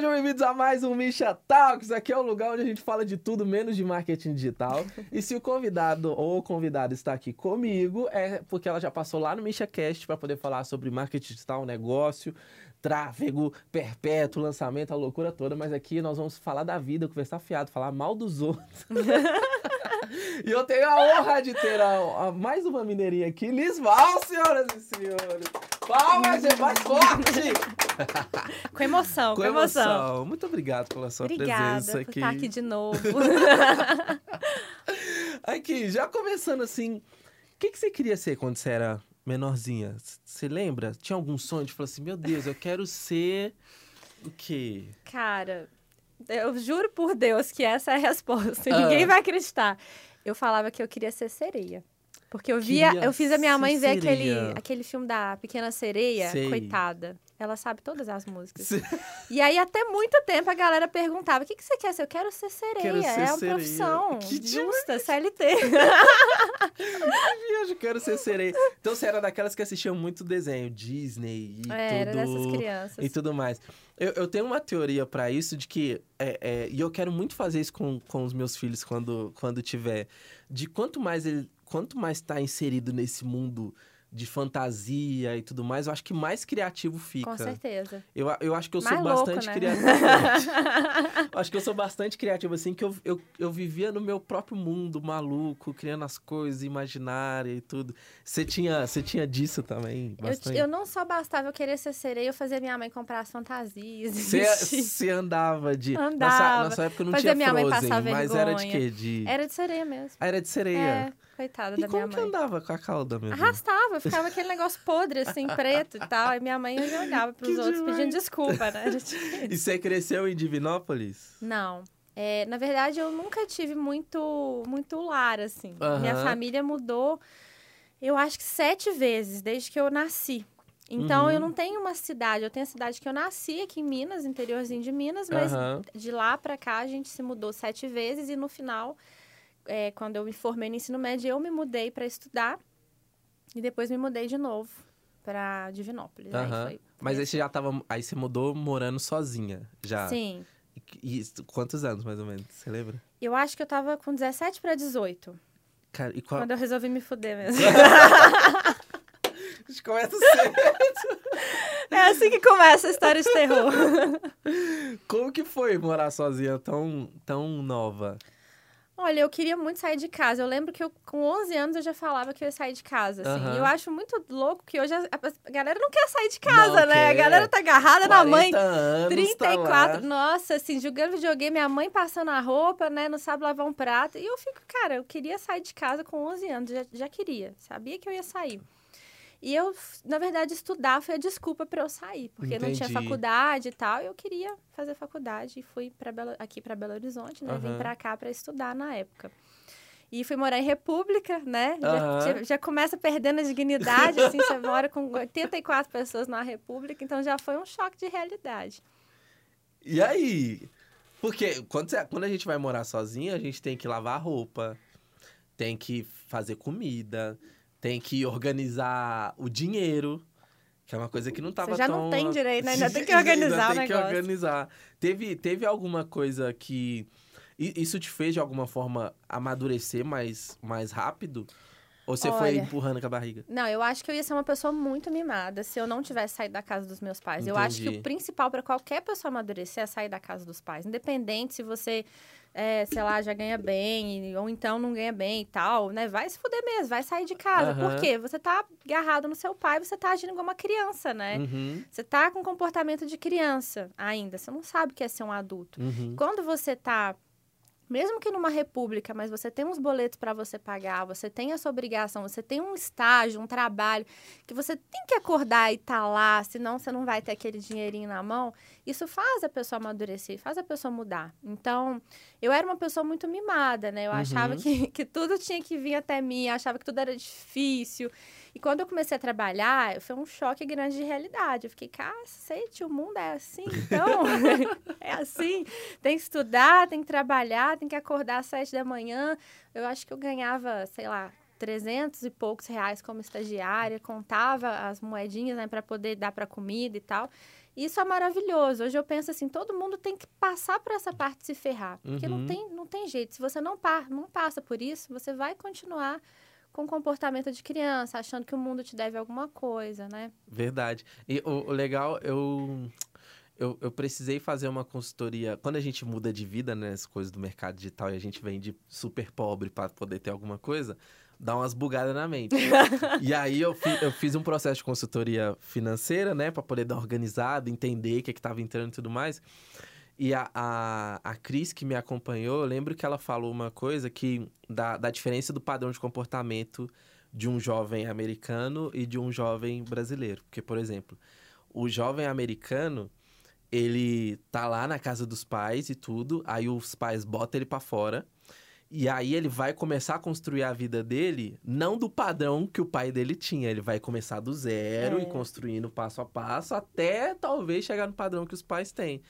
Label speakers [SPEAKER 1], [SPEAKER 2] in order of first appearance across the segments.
[SPEAKER 1] sejam bem-vindos a mais um Misha Talks. Aqui é o lugar onde a gente fala de tudo menos de marketing digital. E se o convidado ou convidada está aqui comigo, é porque ela já passou lá no Misha Cast para poder falar sobre marketing digital, negócio, tráfego perpétuo, lançamento, a loucura toda. Mas aqui nós vamos falar da vida, conversar fiado, falar mal dos outros. e eu tenho a honra de ter a, a mais uma mineirinha aqui, Lisval, senhoras e senhores. Palmas, é mais forte!
[SPEAKER 2] com emoção, com, com emoção. emoção.
[SPEAKER 1] Muito obrigado pela sua
[SPEAKER 2] Obrigada
[SPEAKER 1] presença
[SPEAKER 2] aqui. Obrigada por estar aqui de novo.
[SPEAKER 1] aqui, já começando assim, o que, que você queria ser quando você era menorzinha? Você lembra? Tinha algum sonho de falar assim, meu Deus, eu quero ser o quê?
[SPEAKER 2] Cara, eu juro por Deus que essa é a resposta. Ah. Ninguém vai acreditar. Eu falava que eu queria ser sereia. Porque eu via, eu fiz a minha mãe ver aquele, aquele filme da Pequena Sereia, Sei. coitada. Ela sabe todas as músicas. E aí, até muito tempo, a galera perguntava: o que, que você quer ser? Eu quero ser sereia. Quero ser é uma sereia. profissão que justa, demais. CLT.
[SPEAKER 1] eu quero ser sereia. Então, você era daquelas que assistiam muito desenho, Disney e
[SPEAKER 2] é,
[SPEAKER 1] tudo.
[SPEAKER 2] Era dessas crianças.
[SPEAKER 1] E tudo mais. Eu, eu tenho uma teoria para isso de que. É, é, e eu quero muito fazer isso com, com os meus filhos quando, quando tiver. De quanto mais ele quanto mais está inserido nesse mundo de fantasia e tudo mais, eu acho que mais criativo fica.
[SPEAKER 2] Com certeza.
[SPEAKER 1] Eu, eu acho que eu
[SPEAKER 2] mais
[SPEAKER 1] sou
[SPEAKER 2] louco,
[SPEAKER 1] bastante
[SPEAKER 2] né?
[SPEAKER 1] criativo. acho que eu sou bastante criativo, assim, que eu, eu, eu vivia no meu próprio mundo maluco, criando as coisas, imaginária e tudo. Você tinha, você tinha disso também?
[SPEAKER 2] Eu, eu, não só bastava eu querer ser sereia, eu fazia minha mãe comprar as fantasias.
[SPEAKER 1] Você andava de.
[SPEAKER 2] Andava.
[SPEAKER 1] Nossa, época não
[SPEAKER 2] fazia
[SPEAKER 1] tinha
[SPEAKER 2] minha
[SPEAKER 1] Frozen,
[SPEAKER 2] mãe passar
[SPEAKER 1] mas
[SPEAKER 2] vergonha.
[SPEAKER 1] era de quê? De...
[SPEAKER 2] Era de sereia mesmo.
[SPEAKER 1] Ah, era de sereia.
[SPEAKER 2] É. Coitada
[SPEAKER 1] e
[SPEAKER 2] da minha
[SPEAKER 1] mãe.
[SPEAKER 2] como
[SPEAKER 1] que andava com a cauda mesmo?
[SPEAKER 2] Arrastava, ficava aquele negócio podre, assim, preto e tal. E minha mãe já olhava pros que outros demais. pedindo desculpa, né?
[SPEAKER 1] e você cresceu em Divinópolis?
[SPEAKER 2] Não. É, na verdade, eu nunca tive muito, muito lar, assim. Minha família mudou, eu acho que sete vezes, desde que eu nasci. Então, uhum. eu não tenho uma cidade. Eu tenho a cidade que eu nasci aqui em Minas, interiorzinho de Minas, mas uhum. de lá para cá a gente se mudou sete vezes e no final é, quando eu me formei no ensino médio, eu me mudei para estudar e depois me mudei de novo para Divinópolis.
[SPEAKER 1] Uhum.
[SPEAKER 2] Aí foi,
[SPEAKER 1] Mas aí você já tava. Aí você mudou morando sozinha já.
[SPEAKER 2] Sim.
[SPEAKER 1] E, e quantos anos, mais ou menos? Você lembra?
[SPEAKER 2] Eu acho que eu tava com 17 para 18.
[SPEAKER 1] Cara, e qual...
[SPEAKER 2] Quando eu resolvi me fuder mesmo.
[SPEAKER 1] a gente começa cedo.
[SPEAKER 2] É assim que começa a história de terror.
[SPEAKER 1] Como que foi morar sozinha tão, tão nova?
[SPEAKER 2] Olha, eu queria muito sair de casa. Eu lembro que eu, com 11 anos eu já falava que eu ia sair de casa, assim. Uhum. E eu acho muito louco que hoje a, a, galera não quer sair de casa, não né? Quer. A galera tá agarrada na mãe.
[SPEAKER 1] Anos
[SPEAKER 2] 34.
[SPEAKER 1] Tá
[SPEAKER 2] Nossa, assim, jogando videogame, minha mãe passando a roupa, né? Não sabe lavar um prato. E eu fico, cara, eu queria sair de casa com 11 anos. Já, já queria. Sabia que eu ia sair. E eu, na verdade, estudar foi a desculpa para eu sair, porque
[SPEAKER 1] Entendi.
[SPEAKER 2] não tinha faculdade e tal. E eu queria fazer faculdade e fui para aqui para Belo Horizonte, né? Uhum. Vim para cá para estudar na época. E fui morar em República, né? Uhum. Já, já, começa perdendo a dignidade, assim, você mora com 84 pessoas na República, então já foi um choque de realidade.
[SPEAKER 1] E aí? Porque quando, você, quando a gente vai morar sozinha, a gente tem que lavar roupa, tem que fazer comida, tem que organizar o dinheiro, que é uma coisa que não estava tão...
[SPEAKER 2] Você já não tem direito, né? Ainda tem que organizar
[SPEAKER 1] ainda
[SPEAKER 2] o
[SPEAKER 1] tem que organizar. Teve, teve alguma coisa que... Isso te fez, de alguma forma, amadurecer mais, mais rápido? Ou você
[SPEAKER 2] Olha,
[SPEAKER 1] foi empurrando com a barriga?
[SPEAKER 2] Não, eu acho que eu ia ser uma pessoa muito mimada se eu não tivesse saído da casa dos meus pais. Entendi. Eu acho que o principal para qualquer pessoa amadurecer é sair da casa dos pais. Independente se você é, sei lá, já ganha bem, ou então não ganha bem e tal, né? Vai se fuder mesmo, vai sair de casa. Uhum. Por quê? Você tá agarrado no seu pai, você tá agindo igual uma criança, né?
[SPEAKER 1] Uhum.
[SPEAKER 2] Você tá com comportamento de criança ainda, você não sabe o que é ser um adulto.
[SPEAKER 1] Uhum.
[SPEAKER 2] Quando você tá mesmo que numa república, mas você tem uns boletos para você pagar, você tem essa obrigação, você tem um estágio, um trabalho que você tem que acordar e estar tá lá, senão você não vai ter aquele dinheirinho na mão. Isso faz a pessoa amadurecer, faz a pessoa mudar. Então, eu era uma pessoa muito mimada, né? Eu uhum. achava que, que tudo tinha que vir até mim, achava que tudo era difícil. E quando eu comecei a trabalhar, foi um choque grande de realidade. Eu fiquei, cacete, o mundo é assim, então. é assim. Tem que estudar, tem que trabalhar, tem que acordar às sete da manhã. Eu acho que eu ganhava, sei lá, trezentos e poucos reais como estagiária, contava as moedinhas né, para poder dar para comida e tal. Isso é maravilhoso. Hoje eu penso assim, todo mundo tem que passar por essa parte de se ferrar. Porque
[SPEAKER 1] Uhum.
[SPEAKER 2] não, tem, não tem jeito. Se você não, par, não passa por isso, você vai continuar com comportamento de criança, achando que o mundo te deve alguma coisa, né?
[SPEAKER 1] Verdade. E o, o legal, eu, eu, eu precisei fazer uma consultoria. Quando a gente muda de vida, né, as coisas do mercado digital, e a gente vem de super pobre para poder ter alguma coisa, dá umas bugadas na mente. e aí eu, fi- eu fiz um processo de consultoria financeira, né, para poder dar uma organizada, entender o que estava entrando e tudo mais. E a, a, a Cris, que me acompanhou, eu lembro que ela falou uma coisa que da, da diferença do padrão de comportamento de um jovem americano e de um jovem brasileiro. Porque, por exemplo, o jovem americano, ele tá lá na casa dos pais e tudo, aí os pais botam ele pra fora. E aí ele vai começar a construir a vida dele, não do padrão que o pai dele tinha. Ele vai começar do zero
[SPEAKER 2] É.
[SPEAKER 1] e construindo passo a passo até talvez chegar no padrão que os pais têm.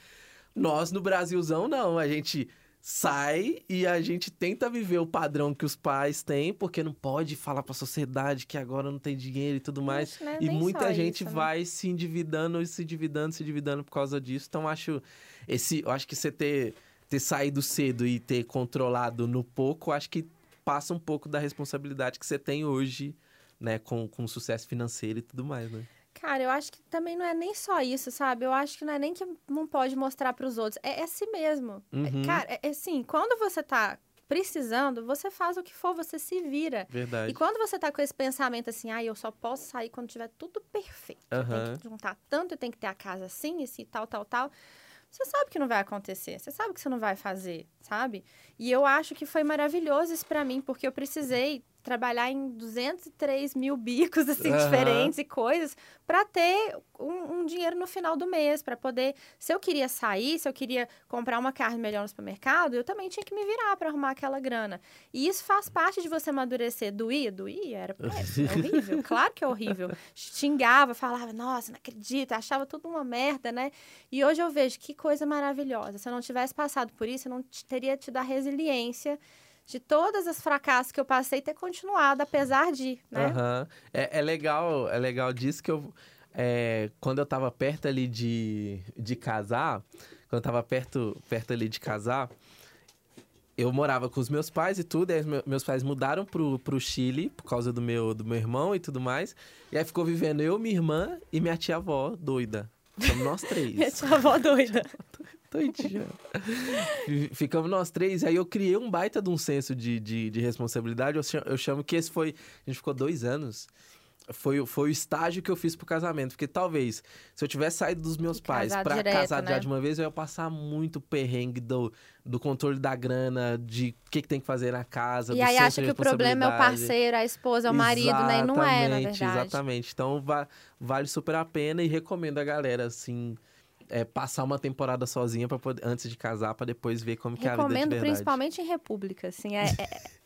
[SPEAKER 1] Nós no Brasilzão não, a gente sai e a gente tenta viver o padrão que os pais têm, porque não pode falar pra sociedade que agora não tem dinheiro e tudo mais.
[SPEAKER 2] Né,
[SPEAKER 1] E muita gente
[SPEAKER 2] isso, né?
[SPEAKER 1] vai se endividando e se endividando, se endividando por causa disso. Então, acho esse, eu acho que você ter, ter saído cedo e ter controlado no pouco, acho que passa um pouco da responsabilidade que você tem hoje, né, com, com sucesso financeiro e tudo mais, né?
[SPEAKER 2] Cara, eu acho que também não é nem só isso, sabe? Eu acho que não é nem que não pode mostrar para os outros. É, é si mesmo. É,
[SPEAKER 1] Uhum.
[SPEAKER 2] cara, é, é assim, quando você tá precisando, você faz o que for, você se vira.
[SPEAKER 1] Verdade.
[SPEAKER 2] E quando você tá com esse pensamento assim, ah, eu só posso sair quando tiver tudo perfeito.
[SPEAKER 1] Aham.
[SPEAKER 2] tenho que juntar tanto, eu tenho que ter a casa assim, assim, tal, tal, tal. Você sabe que não vai acontecer, você sabe que você não vai fazer, sabe? E eu acho que foi maravilhoso isso pra mim, porque eu precisei trabalhar em 203 mil bicos, assim,
[SPEAKER 1] Aham.
[SPEAKER 2] diferentes e coisas, pra ter um, um dinheiro no final do mês, pra poder... Se eu queria sair, se eu queria comprar uma carne melhor no supermercado, eu também tinha que me virar pra arrumar aquela grana. E isso faz parte de você amadurecer. Doía? Doía? Era péssimo, é horrível. Claro que é horrível. Xingava, falava, nossa, não acredito, achava tudo uma merda, né? E hoje eu vejo que coisa maravilhosa. Se eu não tivesse passado por isso, eu não te- teria tido a resiliência de todas as fracassos que eu passei ter continuado, apesar de, né?
[SPEAKER 1] Aham. É, é legal, é legal disso que eu. é, quando eu tava perto ali de, de casar, quando eu tava perto, perto ali de casar, eu morava com os meus pais e tudo, aí os meu- meus pais mudaram pro, pro Chile por causa do meu, do meu irmão e tudo mais. E aí ficou vivendo eu, minha irmã e minha tia-avó doida. Somos nós três.
[SPEAKER 2] Minha tia avó doida.
[SPEAKER 1] Doidinha. F- Ficamos nós três, e aí eu criei um baita de um senso de, de, de responsabilidade. Eu chamo, eu chamo que esse foi. A gente ficou dois anos. Foi, o- foi o estágio que eu fiz pro casamento. Porque talvez, se eu tivesse saído dos meus pais
[SPEAKER 2] direto,
[SPEAKER 1] casar já
[SPEAKER 2] né?
[SPEAKER 1] de uma vez, eu ia passar muito perrengue do, do controle da grana, de o que, que tem que fazer na casa.
[SPEAKER 2] E
[SPEAKER 1] do
[SPEAKER 2] aí acha que o problema é o parceiro, a esposa, é o marido, né? E não é, na
[SPEAKER 1] Exatamente,
[SPEAKER 2] verdade.
[SPEAKER 1] Exatamente. Então va- vale super a pena e recomendo a galera, assim, é, passar uma temporada sozinha para antes de casar, para depois ver como que é a vida de
[SPEAKER 2] Recomendo
[SPEAKER 1] verdade.
[SPEAKER 2] principalmente em república, assim, é... é-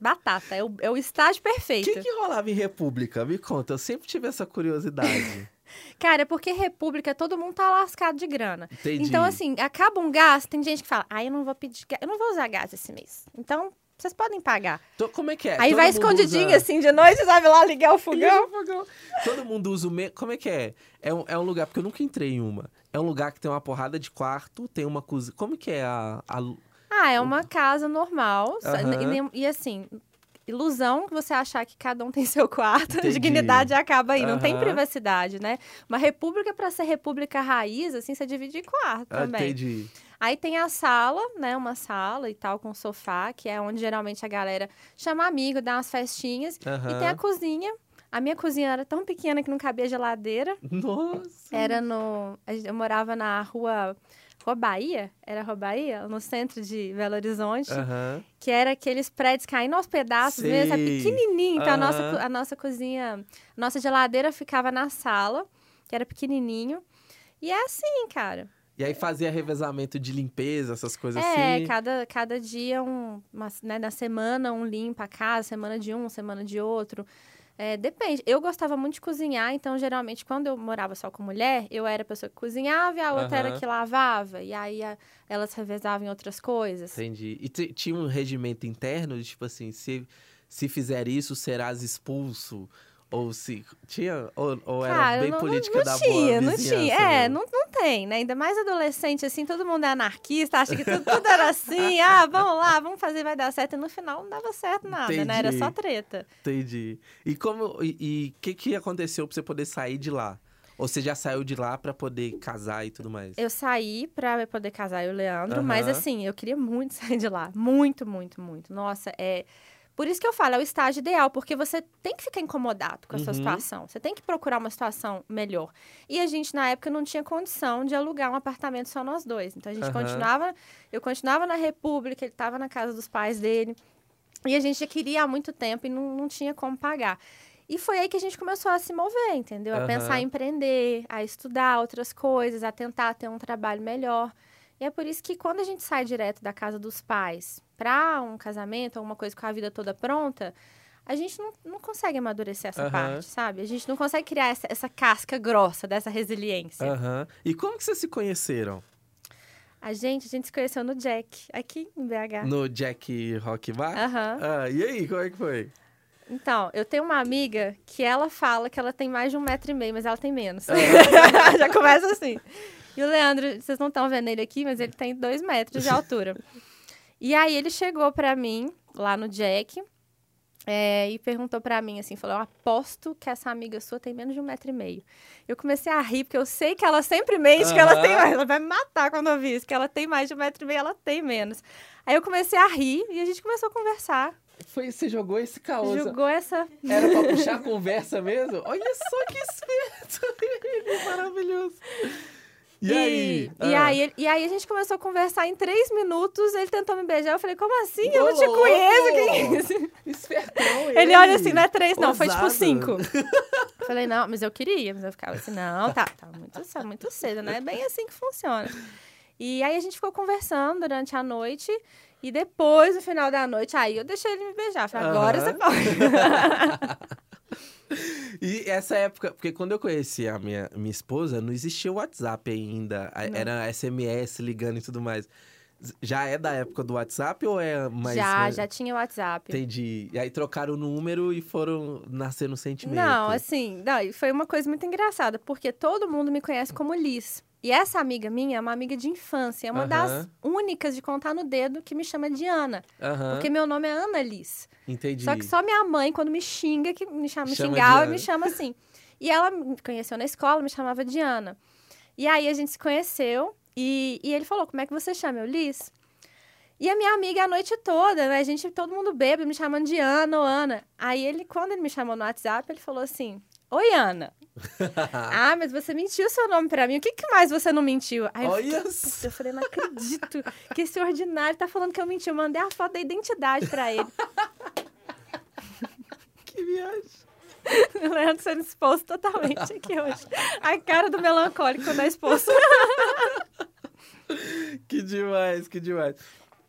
[SPEAKER 2] Batata, é o, é o estágio
[SPEAKER 1] O
[SPEAKER 2] perfeito.
[SPEAKER 1] que, que rolava em República? Me conta, eu sempre tive essa curiosidade.
[SPEAKER 2] Cara, é porque república, todo mundo tá lascado de grana.
[SPEAKER 1] Entendi.
[SPEAKER 2] Então, assim, acaba um gás, tem gente que fala, ah, eu não vou pedir gás, eu não vou usar gás esse mês. Então, vocês podem pagar.
[SPEAKER 1] Como é que é?
[SPEAKER 2] Aí
[SPEAKER 1] Todo
[SPEAKER 2] vai escondidinho,
[SPEAKER 1] usa-
[SPEAKER 2] assim, de noite, sabe lá, ligar o fogão.
[SPEAKER 1] Fogão. Todo mundo usa o mesmo. Como é que é? É um, é um lugar, porque eu nunca entrei em uma. É um lugar que tem uma porrada de quarto, tem uma cozinha. Como que é a. a...
[SPEAKER 2] Ah, é uma casa normal.
[SPEAKER 1] Aham.
[SPEAKER 2] e, e, assim, ilusão que você achar que cada um tem seu quarto, a
[SPEAKER 1] Entendi.
[SPEAKER 2] dignidade acaba aí, não tem privacidade, né? Uma república, para ser república raiz, assim, você divide em quarto
[SPEAKER 1] Ah,
[SPEAKER 2] também.
[SPEAKER 1] entendi.
[SPEAKER 2] Aí tem a sala, né? Uma sala e tal, com sofá, que é onde geralmente a galera chama amigo, dá umas festinhas. E tem a cozinha. A minha cozinha era tão pequena que não cabia geladeira.
[SPEAKER 1] Nossa.
[SPEAKER 2] Era no. Eu morava na rua. Rua Bahia? Era Rua Bahia? No centro de Belo Horizonte.
[SPEAKER 1] Aham.
[SPEAKER 2] Que era aqueles prédios caindo aos pedaços mesmo. É pequenininho. Então a nossa, a nossa cozinha. a Nossa geladeira ficava na sala, que era pequenininho. E é assim, cara.
[SPEAKER 1] E aí fazia revezamento de limpeza, essas coisas
[SPEAKER 2] É,
[SPEAKER 1] assim.
[SPEAKER 2] cada, cada dia, um, uma, né, na semana, um limpa a casa, semana de um, semana de outro. É, depende. Eu gostava muito de cozinhar, então, geralmente, quando eu morava só com mulher, eu era a pessoa que cozinhava e a outra era
[SPEAKER 1] Aham.
[SPEAKER 2] que lavava. E aí, a- elas revezavam em outras coisas.
[SPEAKER 1] Entendi. E ti- tinha um regimento interno de tipo assim, se, se fizer isso, serás expulso. Ou se tinha, ou, ou
[SPEAKER 2] Cara,
[SPEAKER 1] era bem
[SPEAKER 2] não,
[SPEAKER 1] política
[SPEAKER 2] não,
[SPEAKER 1] da
[SPEAKER 2] não tinha,
[SPEAKER 1] boa
[SPEAKER 2] não tinha. É, não, não tem, né? Ainda mais adolescente, assim, todo mundo é anarquista, acha que tudo, tudo era assim, ah, vamos lá, vamos fazer, vai dar certo. E no final não dava certo nada, né? Era só
[SPEAKER 1] Entendi.
[SPEAKER 2] treta.
[SPEAKER 1] Entendi. E como e o que que aconteceu pra você poder sair de lá? Ou você já saiu de lá pra poder casar e tudo mais?
[SPEAKER 2] Eu saí pra poder casar eu e o Leandro, mas
[SPEAKER 1] Aham.
[SPEAKER 2] assim, eu queria muito sair de lá. Muito, muito, muito. Nossa, é. Por isso que eu falo, é o estágio ideal, porque você tem que ficar incomodado com a sua
[SPEAKER 1] Uhum.
[SPEAKER 2] situação. Você tem que procurar uma situação melhor. E a gente, na época, não tinha condição de alugar um apartamento só nós dois. Então a gente
[SPEAKER 1] Aham.
[SPEAKER 2] continuava. Eu continuava na República, ele estava na casa dos pais dele. E a gente já queria há muito tempo e não, não tinha como pagar. E foi aí que a gente começou a se mover, entendeu? A
[SPEAKER 1] Aham.
[SPEAKER 2] pensar em empreender, a estudar outras coisas, a tentar ter um trabalho melhor. E é por isso que quando a gente sai direto da casa dos pais para um casamento, alguma coisa com a vida toda pronta, a gente não, não consegue amadurecer essa
[SPEAKER 1] Aham.
[SPEAKER 2] parte, sabe? A gente não consegue criar essa, essa casca grossa dessa resiliência.
[SPEAKER 1] Aham. E como que vocês se conheceram?
[SPEAKER 2] A gente, a gente se conheceu no Jack, aqui em BH.
[SPEAKER 1] No Jack Rock Bar?
[SPEAKER 2] Aham.
[SPEAKER 1] Ah, e aí, como é que foi?
[SPEAKER 2] Então, eu tenho uma amiga que ela fala que ela tem mais de um metro e meio, mas ela tem menos. Já começa assim. E o Leandro, vocês não estão vendo ele aqui, mas ele tem dois metros de altura. E aí ele chegou pra mim, lá no Jack, é, e perguntou pra mim assim, falou, eu aposto que essa amiga sua tem menos de um metro e meio. Eu comecei a rir, porque eu sei que ela sempre mente que ela tem mais. Ela vai me matar quando eu vi isso, que ela tem mais de um metro e meio, ela tem menos. Aí eu comecei a rir e a gente começou a conversar.
[SPEAKER 1] Foi, você jogou esse caos.
[SPEAKER 2] Jogou essa
[SPEAKER 1] Era pra puxar a conversa mesmo? Olha só que esperto! Ele, maravilhoso. E, aí?
[SPEAKER 2] E,
[SPEAKER 1] Ah.
[SPEAKER 2] aí, e aí a gente começou a conversar em três minutos, ele tentou me beijar, eu falei, como assim? Eu não te conheço, quem é esse?
[SPEAKER 1] Espertão ele.
[SPEAKER 2] Ele olha assim, não é três, não, foi tipo
[SPEAKER 1] Ousado.
[SPEAKER 2] cinco. Falei, não, mas eu queria, mas eu ficava assim, não, tá, tá muito, ce- muito cedo, não é bem assim que funciona. E aí a gente ficou conversando durante a noite, e depois, no final da noite, aí eu deixei ele me beijar. Falei, agora você pode.
[SPEAKER 1] E essa época, porque quando eu conheci a minha, minha esposa, não existia o WhatsApp ainda.
[SPEAKER 2] Não.
[SPEAKER 1] Era SMS ligando e tudo mais. Já é da época do WhatsApp ou é mais.
[SPEAKER 2] já, já tinha WhatsApp.
[SPEAKER 1] Entendi. E aí trocaram o número e foram nascer no sentimento.
[SPEAKER 2] Não, assim, não, foi uma coisa muito engraçada, porque todo mundo me conhece como Liz. E essa amiga minha é uma amiga de infância, é uma das
[SPEAKER 1] Aham.
[SPEAKER 2] únicas de contar no dedo que me chama de Ana.
[SPEAKER 1] Aham,
[SPEAKER 2] Porque meu nome é Ana Liz.
[SPEAKER 1] entendi.
[SPEAKER 2] Só que só minha mãe, quando me xinga, que me, chama, me
[SPEAKER 1] Chama
[SPEAKER 2] xingava, me chama assim. E ela me conheceu na escola, me chamava de Ana. E aí a gente se conheceu e, e ele falou: Como é que você chama? Eu, Liz. E a minha amiga a noite toda, né? A gente, todo mundo bêbado, me chamando de Ana ou Ana. Aí ele, quando ele me chamou no WhatsApp, ele falou assim: Oi, Ana. ah, mas você mentiu seu nome pra mim. O que, que mais você não mentiu? Aí eu eu falei, não acredito que esse ordinário tá falando que eu menti. Eu mandei a foto da identidade pra ele.
[SPEAKER 1] que viagem.
[SPEAKER 2] Leandro sendo exposto totalmente aqui hoje. A cara do melancólico quando é exposto.
[SPEAKER 1] Que demais, que demais.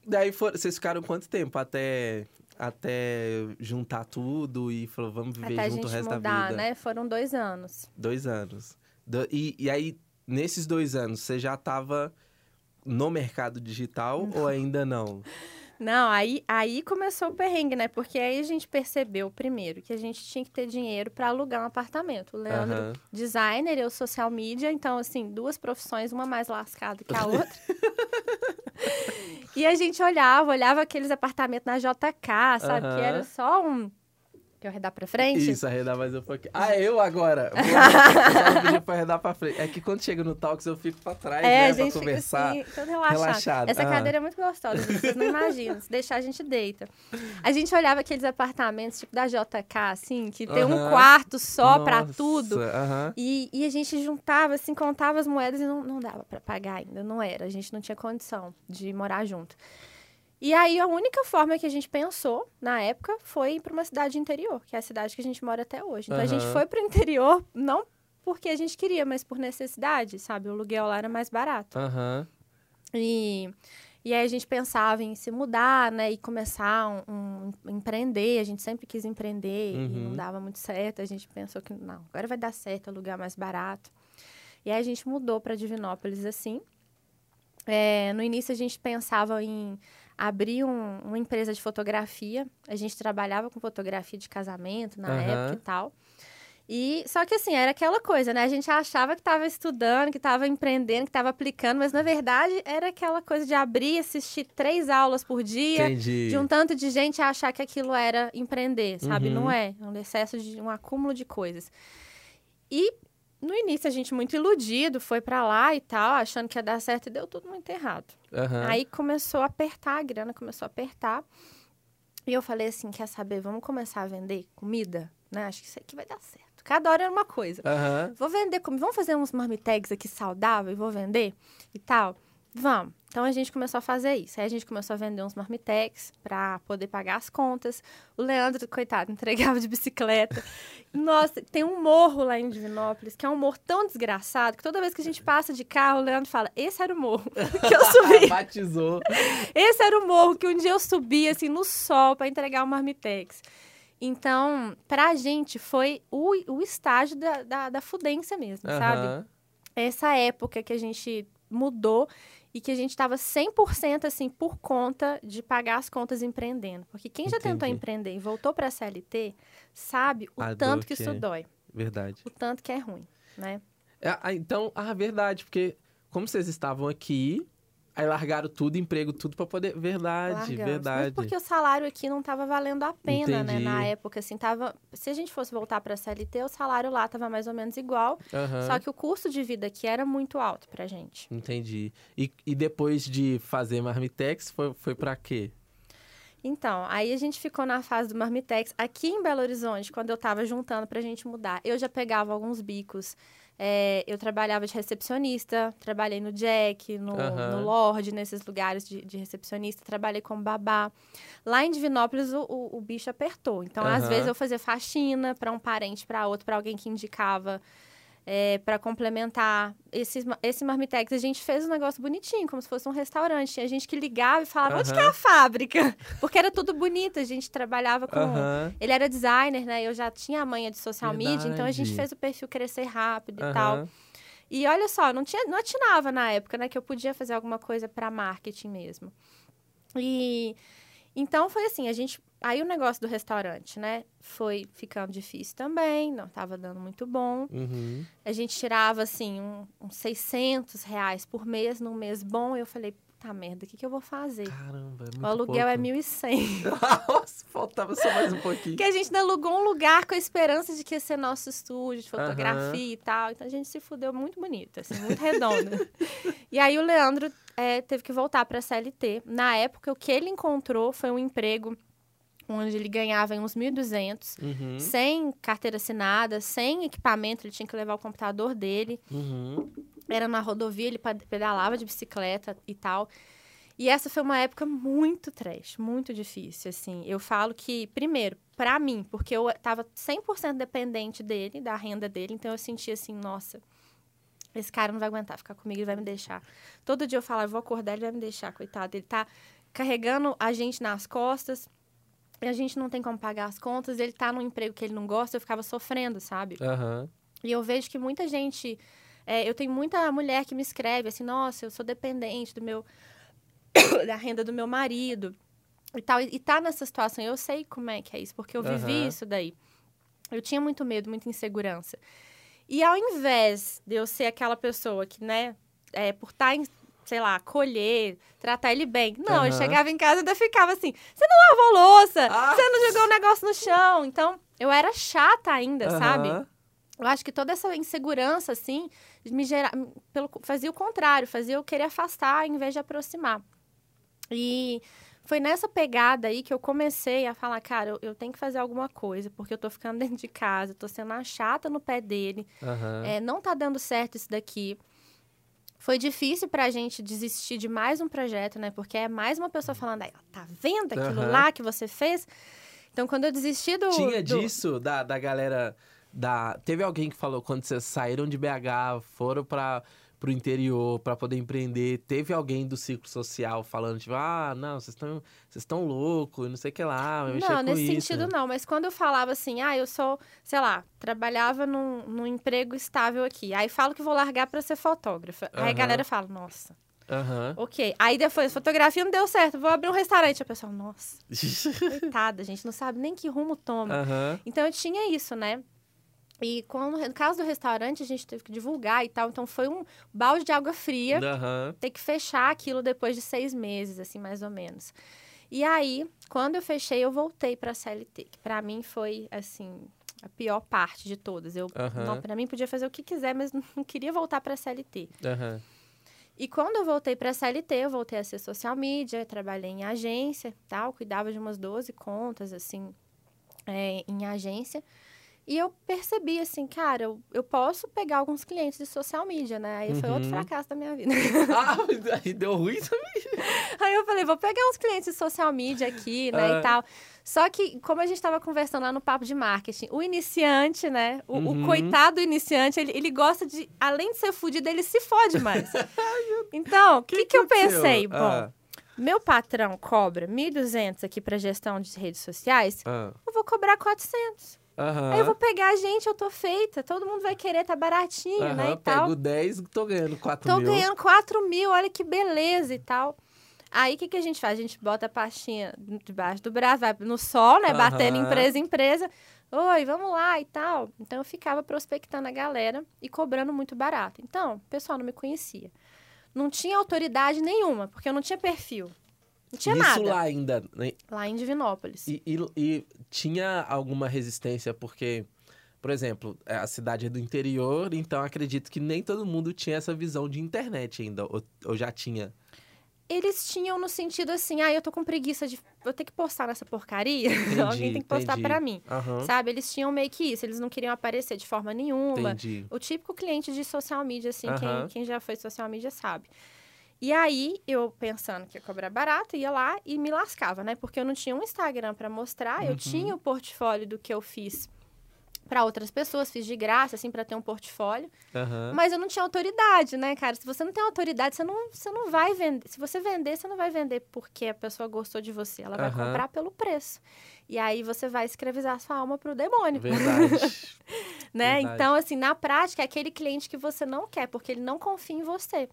[SPEAKER 1] Daí for- vocês ficaram quanto tempo até, até juntar tudo e falou, vamos viver
[SPEAKER 2] Até
[SPEAKER 1] junto o resto da
[SPEAKER 2] mudar,
[SPEAKER 1] vida?
[SPEAKER 2] né? Foram dois anos.
[SPEAKER 1] Dois anos. Do- e, e aí, nesses dois anos, você já tava no mercado digital ou ainda não?
[SPEAKER 2] Não, aí, aí começou o perrengue, né? Porque aí a gente percebeu, primeiro, que a gente tinha que ter dinheiro para alugar um apartamento. O Leandro,
[SPEAKER 1] Aham.
[SPEAKER 2] designer, eu social media. Então, assim, duas profissões, uma mais lascada que a outra. e a gente olhava, olhava aqueles apartamentos na JK, sabe? Que
[SPEAKER 1] Aham.
[SPEAKER 2] era só um... Quer arredar pra frente?
[SPEAKER 1] Isso, arredar mais um pouquinho. Ah, eu agora. Vou- eu só pedi pra arredar pra frente. É que quando chega no Talks eu fico pra trás,
[SPEAKER 2] É,
[SPEAKER 1] né?
[SPEAKER 2] a gente
[SPEAKER 1] pra
[SPEAKER 2] fica
[SPEAKER 1] conversar.
[SPEAKER 2] assim, todo relaxado.
[SPEAKER 1] relaxado.
[SPEAKER 2] Essa
[SPEAKER 1] Ah.
[SPEAKER 2] cadeira é muito gostosa, vocês não imaginam. Se deixar, a gente deita. A gente olhava aqueles apartamentos, tipo da JK, assim, que tem um
[SPEAKER 1] Aham.
[SPEAKER 2] quarto só pra
[SPEAKER 1] Nossa,
[SPEAKER 2] tudo.
[SPEAKER 1] aham.
[SPEAKER 2] E, e a gente juntava, assim, contava as moedas e não, não dava pra pagar ainda, não era. A gente não tinha condição de morar junto. E aí, a única forma que a gente pensou, na época, foi ir pra uma cidade interior, que é a cidade que a gente mora até hoje. Então, a gente foi pro interior, não porque a gente queria, mas por necessidade, sabe? O aluguel lá era mais barato.
[SPEAKER 1] Aham.
[SPEAKER 2] E, e aí a gente pensava em se mudar, né? E começar um, um- empreender. A gente sempre quis empreender e
[SPEAKER 1] Uhum.
[SPEAKER 2] não dava muito certo. A gente pensou que não, agora vai dar certo, alugar mais barato. E aí a gente mudou para Divinópolis assim. É, no início a gente pensava em abri um- uma empresa de fotografia. A gente trabalhava com fotografia de casamento na
[SPEAKER 1] Aham.
[SPEAKER 2] época e tal. E só que assim, era aquela coisa, né? A gente achava que estava estudando, que estava empreendendo, que estava aplicando, mas na verdade era aquela coisa de abrir e assistir três aulas por dia,
[SPEAKER 1] Entendi.
[SPEAKER 2] de um tanto de gente achar que aquilo era empreender, sabe?
[SPEAKER 1] Uhum.
[SPEAKER 2] Não é. É um excesso de um acúmulo de coisas. E no início a gente muito iludido, foi pra lá e tal, achando que ia dar certo e deu tudo muito errado.
[SPEAKER 1] Aham.
[SPEAKER 2] Aí começou a apertar, a grana começou a apertar. E eu falei assim, quer saber, vamos começar a vender comida, né? Acho que isso aqui vai dar certo. Cada hora era uma coisa.
[SPEAKER 1] Aham.
[SPEAKER 2] Vou vender comida, vamos fazer uns marmitegs aqui saudáveis, vou vender e tal. Vamos. Então a gente começou a fazer isso. Aí a gente começou a vender uns marmitex para poder pagar as contas. O Leandro, coitado, entregava de bicicleta. Nossa, tem um morro lá em Divinópolis, que é um morro tão desgraçado, que toda vez que a gente passa de carro, o Leandro fala: Esse era o morro que eu subi.
[SPEAKER 1] Batizou.
[SPEAKER 2] Esse era o morro que um dia eu subi, assim, no sol para entregar o marmitex. Então, pra gente, foi o, o estágio da, da, da fudência mesmo, sabe?
[SPEAKER 1] Aham.
[SPEAKER 2] essa época que a gente mudou e que a gente estava 100% assim por conta de pagar as contas empreendendo. Porque quem já tentou
[SPEAKER 1] Entendi.
[SPEAKER 2] empreender e voltou para a CLT sabe o
[SPEAKER 1] A
[SPEAKER 2] tanto que
[SPEAKER 1] que
[SPEAKER 2] isso
[SPEAKER 1] é.
[SPEAKER 2] dói,
[SPEAKER 1] Verdade.
[SPEAKER 2] o tanto que é ruim, né?
[SPEAKER 1] É, ah, então, ah, verdade, porque como vocês estavam aqui, aí largaram tudo, emprego, tudo pra poder. Verdade,
[SPEAKER 2] Largamos. Mas
[SPEAKER 1] verdade.
[SPEAKER 2] porque o salário aqui não estava valendo a pena, né?
[SPEAKER 1] Entendi.
[SPEAKER 2] Na época, assim, tava... Se a gente fosse voltar para a CLT, o salário lá estava mais ou menos igual.
[SPEAKER 1] Aham.
[SPEAKER 2] Só que o custo de vida aqui era muito alto pra gente.
[SPEAKER 1] Entendi. E, e depois de fazer Marmitex, foi, foi pra quê?
[SPEAKER 2] Então, aí a gente ficou na fase do Marmitex. Aqui em Belo Horizonte, quando eu tava juntando pra gente mudar, eu já pegava alguns bicos. É, eu trabalhava de recepcionista, trabalhei no Jack, no,
[SPEAKER 1] Aham.
[SPEAKER 2] no Lorde, nesses lugares de, de recepcionista, trabalhei como babá. Lá em Divinópolis, o, o, o bicho apertou. Então, às vezes, eu fazia faxina para um parente, para outro, para alguém que indicava. É, para complementar esses, ma- esse Marmitex, a gente fez um negócio bonitinho, como se fosse um restaurante. Tinha gente que ligava e falava, onde que é a fábrica? Porque era tudo bonito, a gente trabalhava com...
[SPEAKER 1] Aham.
[SPEAKER 2] Ele era designer, né? Eu já tinha a manha de social media, então a gente
[SPEAKER 1] Verdade.
[SPEAKER 2] fez o perfil crescer rápido e tal. E olha só, não, tinha, não atinava na época, né? Que eu podia fazer alguma coisa para marketing mesmo. E então foi assim, a gente. Aí o negócio do restaurante, né? Foi ficando difícil também, não estava dando muito bom.
[SPEAKER 1] Uhum.
[SPEAKER 2] A gente tirava, assim, um- uns 600 reais por mês, num mês bom. E eu falei, puta merda, o que, que eu vou fazer?
[SPEAKER 1] Caramba, é
[SPEAKER 2] o aluguel é
[SPEAKER 1] pouco.
[SPEAKER 2] 1.100.
[SPEAKER 1] Nossa, faltava só mais um pouquinho.
[SPEAKER 2] Porque a gente ainda alugou um lugar com a esperança de que ia ser nosso estúdio de fotografia
[SPEAKER 1] Aham.
[SPEAKER 2] e tal. Então a gente se fudeu muito bonito, assim, muito redonda. e aí o Leandro é, teve que voltar para a CLT. Na época, o que ele encontrou foi um emprego onde ele ganhava em uns 1.200,
[SPEAKER 1] Uhum.
[SPEAKER 2] sem carteira assinada, sem equipamento, ele tinha que levar o computador dele.
[SPEAKER 1] Uhum.
[SPEAKER 2] Era na rodovia, ele pedalava de bicicleta e tal. E essa foi uma época muito trash, muito difícil, assim. Eu falo que, primeiro, pra mim, porque eu tava 100% dependente dele, da renda dele, então eu sentia assim, nossa, esse cara não vai aguentar ficar comigo, ele vai me deixar. Todo dia eu falava, eu vou acordar, ele vai me deixar, coitado. Ele tá carregando a gente nas costas, e a gente não tem como pagar as contas, ele tá num emprego que ele não gosta, eu ficava sofrendo, sabe?
[SPEAKER 1] Aham.
[SPEAKER 2] E eu vejo que muita gente. é, eu tenho muita mulher que me escreve assim: nossa, eu sou dependente do meu. da renda do meu marido e tal. E tá nessa situação. Eu sei como é que é isso, porque eu vivi
[SPEAKER 1] Aham.
[SPEAKER 2] isso daí. Eu tinha muito medo, muita insegurança. E ao invés de eu ser aquela pessoa que, né, é, por estar em. Sei lá, colher, tratar ele bem. Não, ele
[SPEAKER 1] Aham.
[SPEAKER 2] chegava em casa e ainda ficava assim: você não lavou louça,
[SPEAKER 1] Ah!
[SPEAKER 2] você não jogou o negócio no chão. Então, eu era chata ainda, sabe?
[SPEAKER 1] Aham.
[SPEAKER 2] Eu acho que toda essa insegurança, assim, me gera... pelo... fazia o contrário, fazia eu querer afastar em vez de aproximar. E foi nessa pegada aí que eu comecei a falar, cara, eu, eu tenho que fazer alguma coisa, porque eu tô ficando dentro de casa, tô sendo a chata no pé dele,
[SPEAKER 1] Aham.
[SPEAKER 2] é, não tá dando certo isso daqui. Foi difícil pra gente desistir de mais um projeto, né? Porque é mais uma pessoa falando, ó, tá vendo aquilo
[SPEAKER 1] Aham.
[SPEAKER 2] lá que você fez? Então, quando eu desisti do...
[SPEAKER 1] Tinha
[SPEAKER 2] do-
[SPEAKER 1] disso, da, da galera. Da... Teve alguém que falou quando vocês saíram de BH, foram para pro interior para poder empreender. Teve alguém do ciclo social falando, tipo, ah, não, vocês estão vocês estão loucos, não sei o que lá,
[SPEAKER 2] Não,
[SPEAKER 1] com
[SPEAKER 2] nesse
[SPEAKER 1] isso.
[SPEAKER 2] sentido não, mas quando eu falava assim, ah, eu sou, sei lá, trabalhava num, num emprego estável aqui, aí falo que vou largar pra ser fotógrafa. Aí a galera fala, nossa,
[SPEAKER 1] Aham.
[SPEAKER 2] Ok. Aí depois, fotografia não deu certo, vou abrir um restaurante. A pessoa, nossa, coitada, a gente não sabe nem que rumo toma.
[SPEAKER 1] Aham.
[SPEAKER 2] Então eu tinha isso, né? E quando, no caso do restaurante, a gente teve que divulgar e tal. Então foi um balde de água fria
[SPEAKER 1] Aham.
[SPEAKER 2] ter que fechar aquilo depois de seis meses, assim, mais ou menos. E aí, quando eu fechei, eu voltei para a CLT, que para mim foi, assim, a pior parte de todas. Eu, não, para mim, podia fazer o que quiser, mas não queria voltar para a CLT.
[SPEAKER 1] Aham.
[SPEAKER 2] E quando eu voltei para a CLT, eu voltei a ser social media, trabalhei em agência, tal, cuidava de umas 12 contas, assim, é, em agência. E eu percebi, assim, cara, eu, eu posso pegar alguns clientes de social media, né? Aí foi outro
[SPEAKER 1] Uhum.
[SPEAKER 2] fracasso da minha vida.
[SPEAKER 1] Ah, aí deu ruim também.
[SPEAKER 2] Aí eu falei, vou pegar uns clientes de social media aqui, né,
[SPEAKER 1] Ah.
[SPEAKER 2] e tal. Só que, como a gente estava conversando lá no papo de marketing, o iniciante, né, o, o
[SPEAKER 1] Uhum.
[SPEAKER 2] coitado iniciante, ele, ele gosta de, além de ser fudido, ele se fode mais. então, o que, que, eu
[SPEAKER 1] aconteceu?
[SPEAKER 2] pensei? Bom,
[SPEAKER 1] Ah,
[SPEAKER 2] meu patrão cobra 1.200 aqui para gestão de redes sociais,
[SPEAKER 1] ah.
[SPEAKER 2] eu vou cobrar 400.
[SPEAKER 1] Aham.
[SPEAKER 2] Aí eu vou pegar, gente, eu tô feita, todo mundo vai querer, tá baratinho, né,
[SPEAKER 1] Aham,
[SPEAKER 2] e tal.
[SPEAKER 1] Pego 10, tô ganhando 4
[SPEAKER 2] Tô
[SPEAKER 1] mil.
[SPEAKER 2] ganhando 4 mil, olha que beleza e tal. Aí, o que, que a gente faz? A gente bota a pastinha debaixo do braço, vai no sol, né? Batendo
[SPEAKER 1] Aham.
[SPEAKER 2] empresa em empresa. Oi, vamos lá e tal. Então, eu ficava prospectando a galera e cobrando muito barato. Então, o pessoal não me conhecia. Não tinha autoridade nenhuma, porque eu não tinha perfil. Não tinha
[SPEAKER 1] Isso
[SPEAKER 2] nada.
[SPEAKER 1] lá
[SPEAKER 2] Lá...
[SPEAKER 1] ainda. né?
[SPEAKER 2] em Divinópolis.
[SPEAKER 1] E, e- e tinha alguma resistência, porque, por exemplo, é, a cidade é do interior, então acredito que nem todo mundo tinha essa visão de internet ainda, ou, ou já tinha.
[SPEAKER 2] Eles tinham no sentido assim, ah, eu tô com preguiça de... Vou ter que postar nessa porcaria.
[SPEAKER 1] Entendi,
[SPEAKER 2] Alguém tem que postar
[SPEAKER 1] entendi.
[SPEAKER 2] pra mim.
[SPEAKER 1] Aham,
[SPEAKER 2] Sabe? Eles tinham meio que isso. Eles não queriam aparecer de forma nenhuma.
[SPEAKER 1] entendi.
[SPEAKER 2] O típico cliente de social media, assim, quem,
[SPEAKER 1] Aham.
[SPEAKER 2] quem já foi social media sabe. E aí, eu pensando que ia cobrar barato, ia lá e me lascava, né? Porque eu não tinha um Instagram pra mostrar, eu
[SPEAKER 1] Uhum.
[SPEAKER 2] tinha o portfólio do que eu fiz pra outras pessoas, fiz de graça, assim, pra ter um portfólio.
[SPEAKER 1] Aham.
[SPEAKER 2] Mas eu não tinha autoridade, né, cara? Se você não tem autoridade, você não, você não vai vender. Se você vender, você não vai vender porque a pessoa gostou de você. Ela vai
[SPEAKER 1] Aham.
[SPEAKER 2] comprar pelo preço. E aí você vai escravizar sua alma pro demônio
[SPEAKER 1] Verdade.
[SPEAKER 2] né?
[SPEAKER 1] Verdade.
[SPEAKER 2] Então, assim, na prática, é aquele cliente que você não quer, porque ele não confia em você.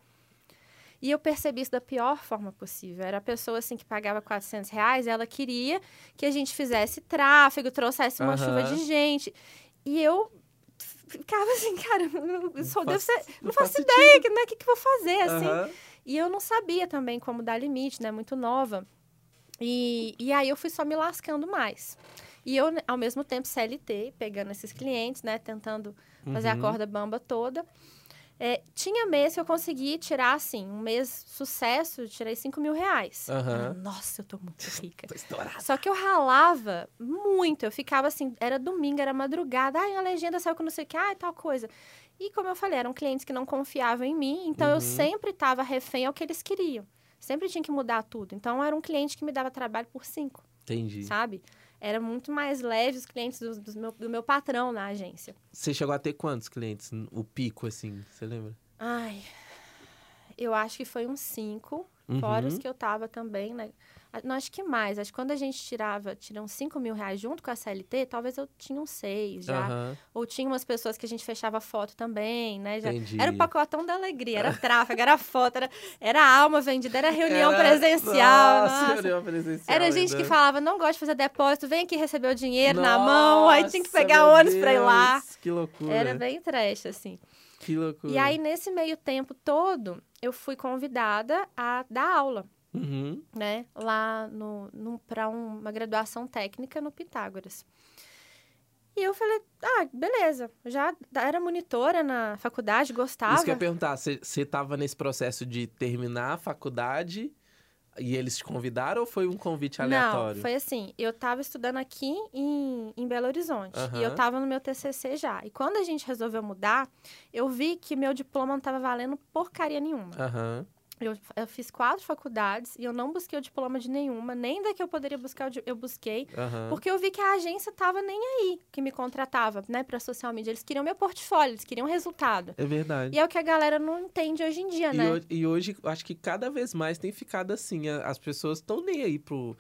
[SPEAKER 2] E eu percebi isso da pior forma possível. Era a pessoa, assim, que pagava 400 reais, ela queria que a gente fizesse tráfego, trouxesse uma
[SPEAKER 1] Aham.
[SPEAKER 2] chuva de gente. E eu ficava assim, cara, eu só devo ser... Não faço ideia, que, né? O que, que eu vou fazer, assim?
[SPEAKER 1] Aham.
[SPEAKER 2] E eu não sabia também como dar limite, né? Muito nova. E, e aí eu fui só me lascando mais. E eu, né, ao mesmo tempo, CLT, pegando esses clientes, né? Tentando fazer a
[SPEAKER 1] Uhum.
[SPEAKER 2] corda bamba toda. É, tinha mês que eu consegui tirar, assim, um mês sucesso, eu tirei 5 mil reais. Ah, Nossa, eu tô muito rica.
[SPEAKER 1] Tô estourado.
[SPEAKER 2] Só que eu ralava muito. Eu ficava assim, era domingo, era madrugada. Ai, a legenda saiu com não sei o que, ai, tal coisa. E como eu falei, eram clientes que não confiavam em mim, então eu
[SPEAKER 1] Uhum.
[SPEAKER 2] sempre estava refém ao que eles queriam. Sempre tinha que mudar tudo. Então era um cliente que me dava trabalho por cinco,
[SPEAKER 1] Entendi.
[SPEAKER 2] sabe? Era muito mais leve os clientes do, do meu, do meu patrão na agência.
[SPEAKER 1] Você chegou a ter quantos clientes? O pico, assim, você lembra?
[SPEAKER 2] Ai, eu acho que foi uns cinco,
[SPEAKER 1] Uhum.
[SPEAKER 2] fora os que eu tava também, né? Ah, acho que mais. Acho que quando a gente tirava, uns 5 mil reais junto com a CLT, talvez eu tinha uns seis já.
[SPEAKER 1] Aham,
[SPEAKER 2] Ou tinha umas pessoas que a gente fechava foto também, né? Já...
[SPEAKER 1] entendi.
[SPEAKER 2] Era o pacotão da alegria, era tráfego, era foto, era, era alma vendida, era reunião
[SPEAKER 1] Era-
[SPEAKER 2] presencial.
[SPEAKER 1] Nossa,
[SPEAKER 2] nossa.
[SPEAKER 1] reunião presencial
[SPEAKER 2] Era gente
[SPEAKER 1] ainda.
[SPEAKER 2] que falava, não gosto de fazer depósito, vem aqui receber o dinheiro na mão, aí tinha que
[SPEAKER 1] Nossa,
[SPEAKER 2] pegar ônibus pra ir lá.
[SPEAKER 1] Deus, Que loucura.
[SPEAKER 2] Era bem trash, assim.
[SPEAKER 1] Que loucura.
[SPEAKER 2] E aí, nesse meio tempo todo, eu fui convidada a dar aula,
[SPEAKER 1] Uhum.
[SPEAKER 2] né? Lá no, no, para uma graduação técnica no Pitágoras. E eu falei, ah, beleza. Já era monitora na faculdade, gostava.
[SPEAKER 1] Isso que eu ia perguntar, você estava nesse processo de terminar a faculdade e eles te convidaram ou foi um convite aleatório?
[SPEAKER 2] Não, foi assim, eu tava estudando aqui em, em Belo Horizonte. E eu
[SPEAKER 1] Aham.
[SPEAKER 2] tava no meu TCC já. E quando a gente resolveu mudar, eu vi que meu diploma não tava valendo porcaria nenhuma.
[SPEAKER 1] Aham.
[SPEAKER 2] Eu, eu fiz quatro faculdades e eu não busquei o diploma de nenhuma, nem da que eu poderia buscar, eu busquei.
[SPEAKER 1] Aham.
[SPEAKER 2] Porque eu vi que a agência tava nem aí que me contratava, né, pra social media. Eles queriam meu portfólio, eles queriam resultado.
[SPEAKER 1] É verdade.
[SPEAKER 2] E é o que a galera não entende hoje em dia,
[SPEAKER 1] E,
[SPEAKER 2] né?
[SPEAKER 1] e hoje, acho que cada vez mais tem ficado assim. As pessoas estão nem aí pro.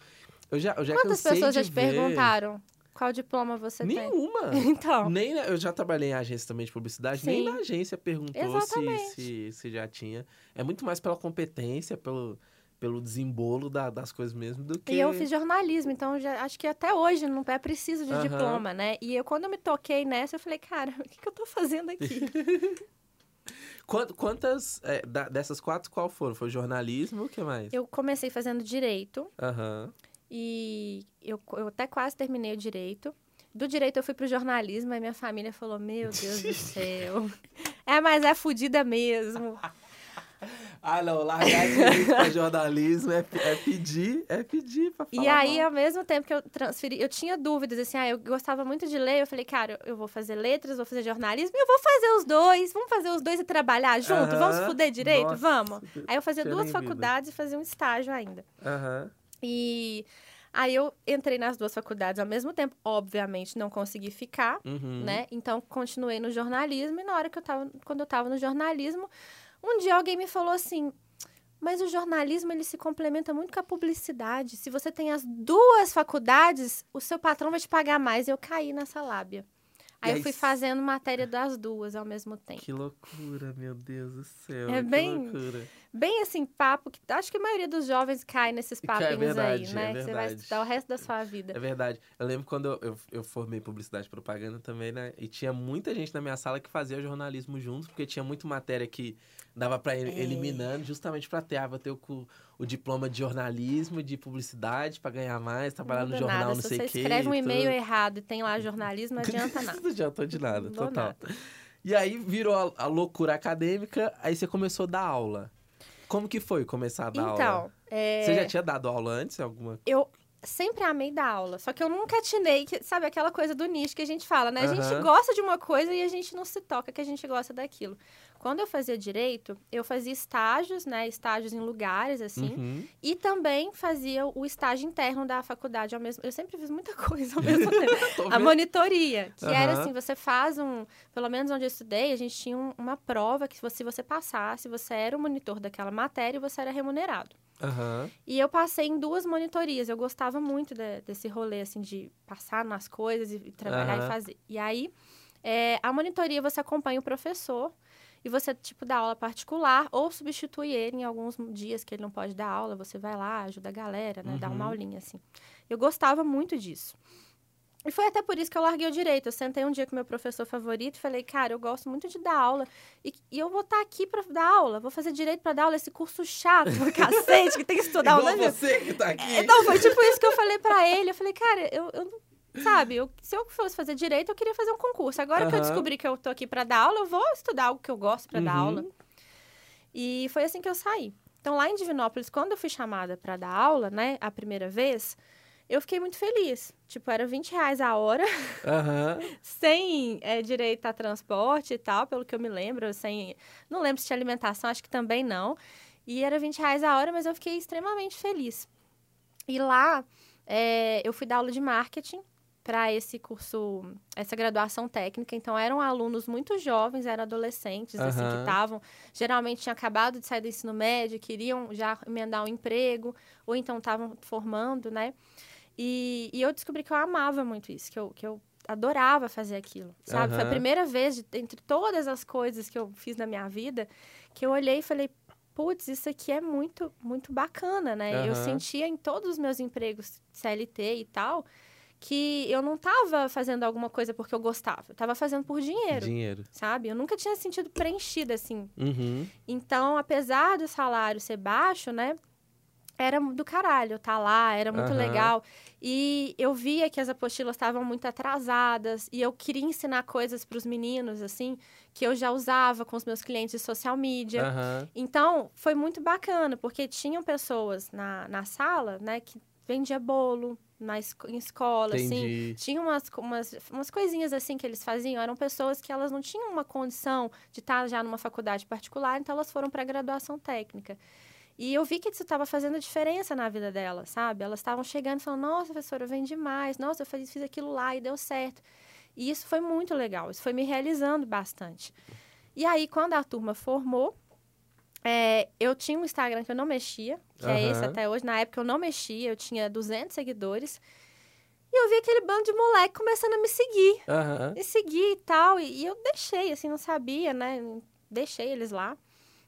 [SPEAKER 1] Eu já, eu já
[SPEAKER 2] Quantas pessoas já te
[SPEAKER 1] ver-
[SPEAKER 2] perguntaram? Qual diploma você
[SPEAKER 1] Nenhuma.
[SPEAKER 2] tem? Então.
[SPEAKER 1] Nem na- eu já trabalhei em agência também de publicidade, nem
[SPEAKER 2] Sim.
[SPEAKER 1] na agência perguntou se, se, se já tinha. É muito mais pela competência, pelo, pelo desembolo da- das coisas mesmo do que.
[SPEAKER 2] E eu fiz jornalismo, então já, acho que até hoje não é preciso de
[SPEAKER 1] Aham.
[SPEAKER 2] diploma, né? E eu, quando eu me toquei nessa, eu falei, cara, o que, que eu tô fazendo aqui?
[SPEAKER 1] Quant- Quantas é, dessas quatro, qual foram? Foi jornalismo? O que mais?
[SPEAKER 2] eu comecei fazendo direito
[SPEAKER 1] Aham.
[SPEAKER 2] E eu, eu até quase terminei o direito. Do direito eu fui pro jornalismo, aí minha família falou, meu Deus do céu. É, mas é fodida mesmo.
[SPEAKER 1] Ah, não, largar direito pra jornalismo é, é pedir, é pedir pra falar
[SPEAKER 2] E aí,
[SPEAKER 1] mal.
[SPEAKER 2] ao mesmo tempo que eu transferi, eu tinha dúvidas, assim, ah, eu gostava muito de ler, eu falei, cara, eu vou fazer letras, vou fazer jornalismo, e eu vou fazer os dois, vamos fazer os dois e trabalhar junto, vamos
[SPEAKER 1] Aham.
[SPEAKER 2] fuder direito,
[SPEAKER 1] Nossa,
[SPEAKER 2] vamos. Aí eu fazia duas
[SPEAKER 1] nem vida.
[SPEAKER 2] faculdades e fazia um estágio ainda.
[SPEAKER 1] Aham.
[SPEAKER 2] E aí eu entrei nas duas faculdades ao mesmo tempo, obviamente não consegui ficar,
[SPEAKER 1] Uhum.
[SPEAKER 2] né? Então continuei no jornalismo e na hora que eu tava, quando eu tava no jornalismo, um dia alguém me falou assim: "Mas o jornalismo ele se complementa muito com a publicidade. Se você tem as duas faculdades, o seu patrão vai te pagar mais". E eu caí nessa lábia. Aí
[SPEAKER 1] E
[SPEAKER 2] eu
[SPEAKER 1] aí
[SPEAKER 2] fui fazendo matéria das duas ao mesmo tempo.
[SPEAKER 1] Que loucura, meu Deus do céu.
[SPEAKER 2] É bem-
[SPEAKER 1] loucura.
[SPEAKER 2] Bem assim, papo que acho que a maioria dos jovens cai nesses
[SPEAKER 1] é
[SPEAKER 2] papinhos
[SPEAKER 1] verdade,
[SPEAKER 2] aí, né?
[SPEAKER 1] é
[SPEAKER 2] que você vai estudar o resto da sua vida.
[SPEAKER 1] É verdade. Eu lembro quando eu, eu, eu formei publicidade e propaganda também, né? E tinha muita gente na minha sala que fazia jornalismo junto, porque tinha muita matéria que dava pra ir
[SPEAKER 2] É.
[SPEAKER 1] eliminando, justamente pra ter, ah, vou ter o, o diploma de jornalismo, de publicidade, pra ganhar mais, trabalhar no jornal,
[SPEAKER 2] nada.
[SPEAKER 1] não
[SPEAKER 2] Se
[SPEAKER 1] sei
[SPEAKER 2] você
[SPEAKER 1] o quê.
[SPEAKER 2] escreve um e-mail errado e tem lá jornalismo, não adianta nada.
[SPEAKER 1] Não adiantou de nada, total.
[SPEAKER 2] nada.
[SPEAKER 1] E aí virou a, a loucura acadêmica, aí você começou a dar aula. Como que foi começar a dar aula?
[SPEAKER 2] Então, é,
[SPEAKER 1] Você já tinha dado aula antes? Alguma
[SPEAKER 2] eu sempre amei dar aula, só que eu nunca atinei, que, sabe, aquela coisa do nicho que a gente fala, né? A gente gosta de uma coisa e a gente não se toca que a gente gosta daquilo. Quando eu fazia direito, eu fazia estágios, né? Estágios em lugares, assim.
[SPEAKER 1] Uhum.
[SPEAKER 2] E também fazia o estágio interno da faculdade ao mesmo Eu sempre fiz muita coisa ao mesmo tempo. A monitoria, que era
[SPEAKER 1] Aham.
[SPEAKER 2] assim, você faz um... Pelo menos onde eu estudei, a gente tinha um- uma prova que se você, se você passasse, você era o monitor daquela matéria e você era remunerado.
[SPEAKER 1] Aham.
[SPEAKER 2] E eu passei em duas monitorias. Eu gostava muito de- desse rolê, assim, de passar nas coisas e, e trabalhar e fazer. E aí, é, a monitoria você acompanha o professor e você, tipo, dá aula particular ou substitui ele em alguns dias que ele não pode dar aula. Você vai lá, ajuda a galera, né? Dá uma
[SPEAKER 1] Uhum.
[SPEAKER 2] aulinha, assim. Eu gostava muito disso. E foi até por isso que eu larguei o direito. Eu sentei um dia com meu professor favorito e falei, cara, eu gosto muito de dar aula. E, e eu vou estar aqui para dar aula. Vou fazer direito para dar aula. Esse curso chato, cacete, que tem que estudar
[SPEAKER 1] Igual
[SPEAKER 2] um de-
[SPEAKER 1] você que tá aqui.
[SPEAKER 2] Então, foi tipo isso que eu falei pra ele. Eu falei, cara, eu, eu não- sabe, eu- se eu fosse fazer direito, eu queria fazer um concurso. Agora que eu descobri que eu tô aqui pra dar aula, eu vou estudar algo que eu gosto pra dar
[SPEAKER 1] Uhum.
[SPEAKER 2] aula. E foi assim que eu saí. Então, lá em Divinópolis, quando eu fui chamada pra dar aula, né, a primeira vez, eu fiquei muito feliz. Tipo, era 20 reais a hora,
[SPEAKER 1] Aham.
[SPEAKER 2] sem é, direito a transporte e tal, pelo que eu me lembro, sem... Não lembro se tinha alimentação, acho que também não. E era 20 reais a hora, mas eu fiquei extremamente feliz. E lá, é, eu fui dar aula de marketing para esse curso, essa graduação técnica. Então, eram alunos muito jovens, eram adolescentes, assim, que estavam... Geralmente, tinham acabado de sair do ensino médio, queriam já emendar um emprego, ou então estavam formando, né? E, e eu descobri que eu amava muito isso, que eu, que eu adorava fazer aquilo, sabe? Foi a primeira vez, de- entre todas as coisas que eu fiz na minha vida, que eu olhei e falei, putz, isso aqui é muito, muito bacana, né? Eu
[SPEAKER 1] Aham.
[SPEAKER 2] sentia em todos os meus empregos CLT e tal, que eu não estava fazendo alguma coisa porque eu gostava, eu estava fazendo por dinheiro,
[SPEAKER 1] Dinheiro.
[SPEAKER 2] sabe? Eu nunca tinha sentido preenchida, assim,
[SPEAKER 1] Uhum.
[SPEAKER 2] então, apesar do salário ser baixo, né? Era do caralho tá lá, era muito
[SPEAKER 1] Aham.
[SPEAKER 2] legal. E eu via que as apostilas estavam muito atrasadas e eu queria ensinar coisas para os meninos, assim, que eu já usava com os meus clientes de social media.
[SPEAKER 1] Aham.
[SPEAKER 2] Então, foi muito bacana, porque tinham pessoas na, na sala, né, que vendia bolo na, em escola, assim.
[SPEAKER 1] Entendi.
[SPEAKER 2] Tinha umas, umas, umas coisinhas assim que eles faziam. Eram pessoas que elas não tinham uma condição de estar já numa faculdade particular, então elas foram para a graduação técnica. E eu vi que isso estava fazendo diferença na vida delas, sabe? Elas estavam chegando e falando, nossa, professora, eu vendi mais. Nossa, eu fiz, fiz aquilo lá e deu certo. E isso foi muito legal. Isso foi me realizando bastante. E aí, quando a turma formou, é, eu tinha um Instagram que eu não mexia, que é esse até hoje. Na época eu não mexia, eu tinha 200 seguidores. E eu vi aquele bando de moleque começando a me seguir.
[SPEAKER 1] Aham.
[SPEAKER 2] Me seguir e tal. E, e eu deixei, assim, não sabia, né? Deixei eles lá.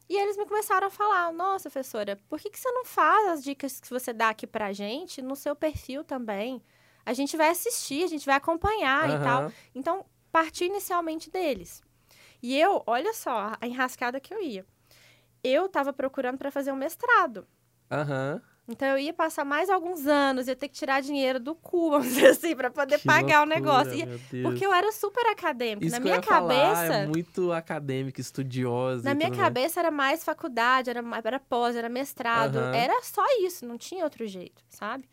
[SPEAKER 2] E eles me começaram a falar: Nossa, professora, por que, que você não faz as dicas que você dá aqui pra gente no seu perfil também? A gente vai assistir, a gente vai acompanhar e tal. Então, partiu inicialmente deles. E eu, olha só, a enrascada que eu ia. Eu estava procurando para fazer um mestrado.
[SPEAKER 1] Aham.
[SPEAKER 2] Então, eu ia passar mais alguns anos, ia ter que tirar dinheiro do cu, vamos dizer assim, para poder
[SPEAKER 1] Que
[SPEAKER 2] pagar o
[SPEAKER 1] loucura,
[SPEAKER 2] negócio. E- porque eu era super acadêmica.
[SPEAKER 1] Isso
[SPEAKER 2] na minha
[SPEAKER 1] eu ia falar,
[SPEAKER 2] cabeça.
[SPEAKER 1] é muito acadêmica, estudiosa.
[SPEAKER 2] Na minha
[SPEAKER 1] tudo mais.
[SPEAKER 2] cabeça era mais faculdade, era, era pós, era mestrado.
[SPEAKER 1] Aham.
[SPEAKER 2] Era só isso, não tinha outro jeito, sabe?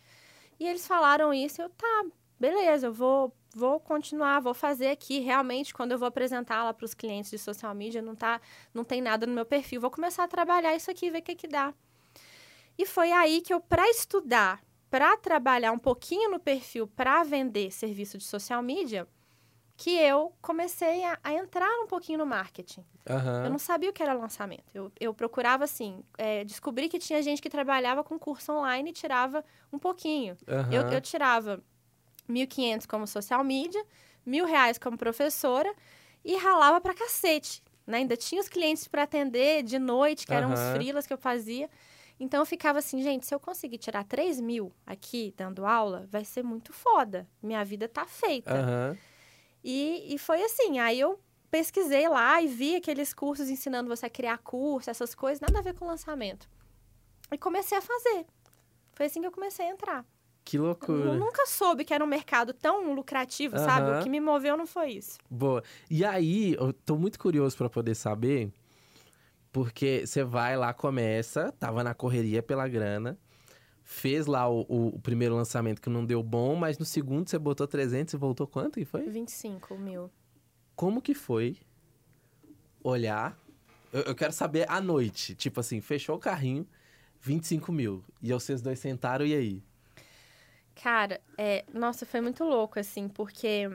[SPEAKER 2] E eles falaram isso, eu, tá, beleza, eu vou, vou continuar, vou fazer aqui. Realmente, quando eu vou apresentar lá para os clientes de social media, não, tá, não tem nada no meu perfil. Vou começar a trabalhar isso aqui, ver o que, que dá. E foi aí que eu, para estudar, para trabalhar um pouquinho no perfil, para vender serviço de social media, que eu comecei a, a entrar um pouquinho no marketing.
[SPEAKER 1] Aham.
[SPEAKER 2] Eu não sabia o que era lançamento. Eu, eu procurava, assim, é, descobri que tinha gente que trabalhava com curso online e tirava um pouquinho.
[SPEAKER 1] Aham.
[SPEAKER 2] Eu, eu tirava 1.500 como social media, mil reais como professora e ralava pra cacete. Né? Ainda tinha os clientes para atender de noite, que eram os
[SPEAKER 1] Aham.
[SPEAKER 2] freelas que eu fazia. Então eu ficava assim, gente, se eu conseguir tirar 3 mil aqui dando aula, vai ser muito foda. Minha vida tá feita.
[SPEAKER 1] Aham.
[SPEAKER 2] E, e foi assim, aí eu pesquisei lá e vi aqueles cursos ensinando você a criar curso, essas coisas, nada a ver com lançamento. E comecei a fazer. Foi assim que eu comecei a entrar.
[SPEAKER 1] Que
[SPEAKER 2] Eu
[SPEAKER 1] loucura.
[SPEAKER 2] nunca soube que era um mercado tão lucrativo, sabe?
[SPEAKER 1] Aham.
[SPEAKER 2] O que me moveu não foi isso.
[SPEAKER 1] Boa. E aí, eu tô muito curioso pra poder saber, porque você vai lá, começa, tava na correria pela grana, fez lá o, o- o primeiro lançamento que não deu bom, mas no segundo você botou 300 e voltou quanto que foi?
[SPEAKER 2] 25 mil.
[SPEAKER 1] Como que foi olhar? Eu, eu quero saber à noite, tipo assim, fechou o carrinho, 25 mil, e vocês dois sentaram, e aí?
[SPEAKER 2] Cara, é, nossa, foi muito louco, assim, porque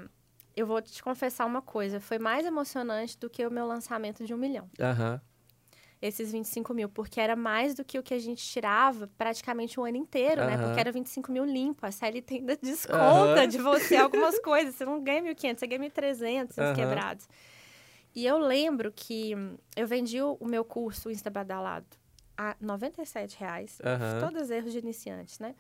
[SPEAKER 2] eu vou te confessar uma coisa, foi mais emocionante do que o meu lançamento de um milhão.
[SPEAKER 1] Aham,
[SPEAKER 2] esses 25 mil, porque era mais do que o que a gente tirava praticamente o ano inteiro, né?
[SPEAKER 1] Aham.
[SPEAKER 2] Porque era 25 mil limpo. A CLT ainda desconta
[SPEAKER 1] Aham.
[SPEAKER 2] de você algumas coisas. Você não ganha 1.500, você ganha 1.300
[SPEAKER 1] Aham.
[SPEAKER 2] uns quebrados. E eu lembro que eu vendi o, meu curso Insta Badalado a 97 reais. Todos erros de iniciantes, né?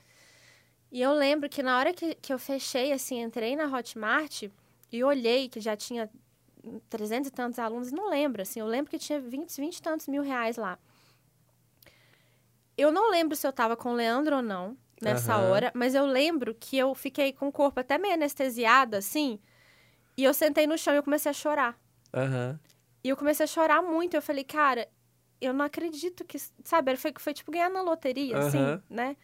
[SPEAKER 2] E eu lembro que na hora que, que eu fechei, assim, entrei na Hotmart e olhei que já tinha 300 e tantos alunos, não lembro, assim, eu lembro que tinha 20, 20 e tantos mil reais lá. Eu não lembro se eu tava com o Leandro ou não nessa
[SPEAKER 1] Aham.
[SPEAKER 2] hora, mas eu lembro que eu fiquei com o corpo até meio anestesiado, assim, e eu sentei no chão e eu comecei a chorar.
[SPEAKER 1] aham,
[SPEAKER 2] E eu comecei a chorar muito. Eu falei, cara, eu não acredito que. Sabe, foi, foi tipo ganhar na loteria,
[SPEAKER 1] Aham.
[SPEAKER 2] assim, né?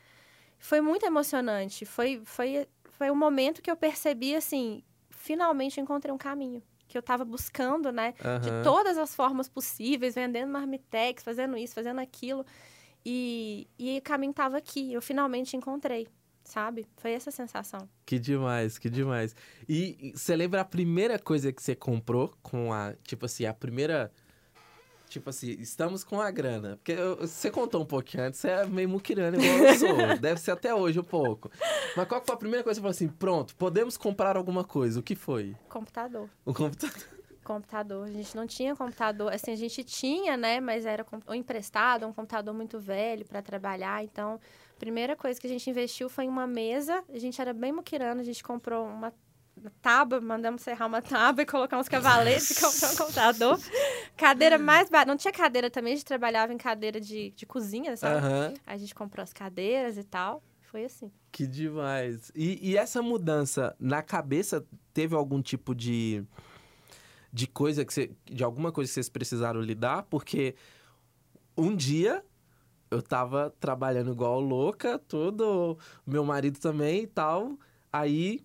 [SPEAKER 2] Foi muito emocionante. Foi, foi, foi um momento que eu percebi, assim, finalmente encontrei um caminho. Que eu tava buscando, né? De
[SPEAKER 1] aham.
[SPEAKER 2] todas as formas possíveis, vendendo marmitex, fazendo isso, fazendo aquilo. E, e o caminho tava aqui. Eu finalmente encontrei, sabe? Foi essa sensação.
[SPEAKER 1] Que demais, que demais. E e você lembra a primeira coisa que você comprou com a. Tipo assim, a primeira. Tipo assim, estamos com a grana. Porque eu- você contou um pouquinho antes, você é meio muquirana igual eu sou. Deve ser até hoje um pouco. Mas qual foi a primeira coisa que você falou assim: pronto, podemos comprar alguma coisa? O que foi?
[SPEAKER 2] Computador.
[SPEAKER 1] O computador.
[SPEAKER 2] computador. A gente não tinha computador. Assim, a gente tinha, né? Mas era ou emprestado, um computador muito velho para trabalhar. Então, a primeira coisa que a gente investiu foi em uma mesa. A gente era bem muquirano. A gente comprou uma tábua, mandamos serrar uma tábua e colocar uns cavaletes e comprar um computador. Cadeira mais barata. Não tinha cadeira também, a gente trabalhava em cadeira de, de cozinha, sabe? Aí a gente comprou as cadeiras e tal. Foi assim.
[SPEAKER 1] Que demais. E, e essa mudança na cabeça teve algum tipo de de coisa que você, de alguma coisa que vocês precisaram lidar? Porque um dia eu tava trabalhando igual louca, tudo, meu marido também e tal. Aí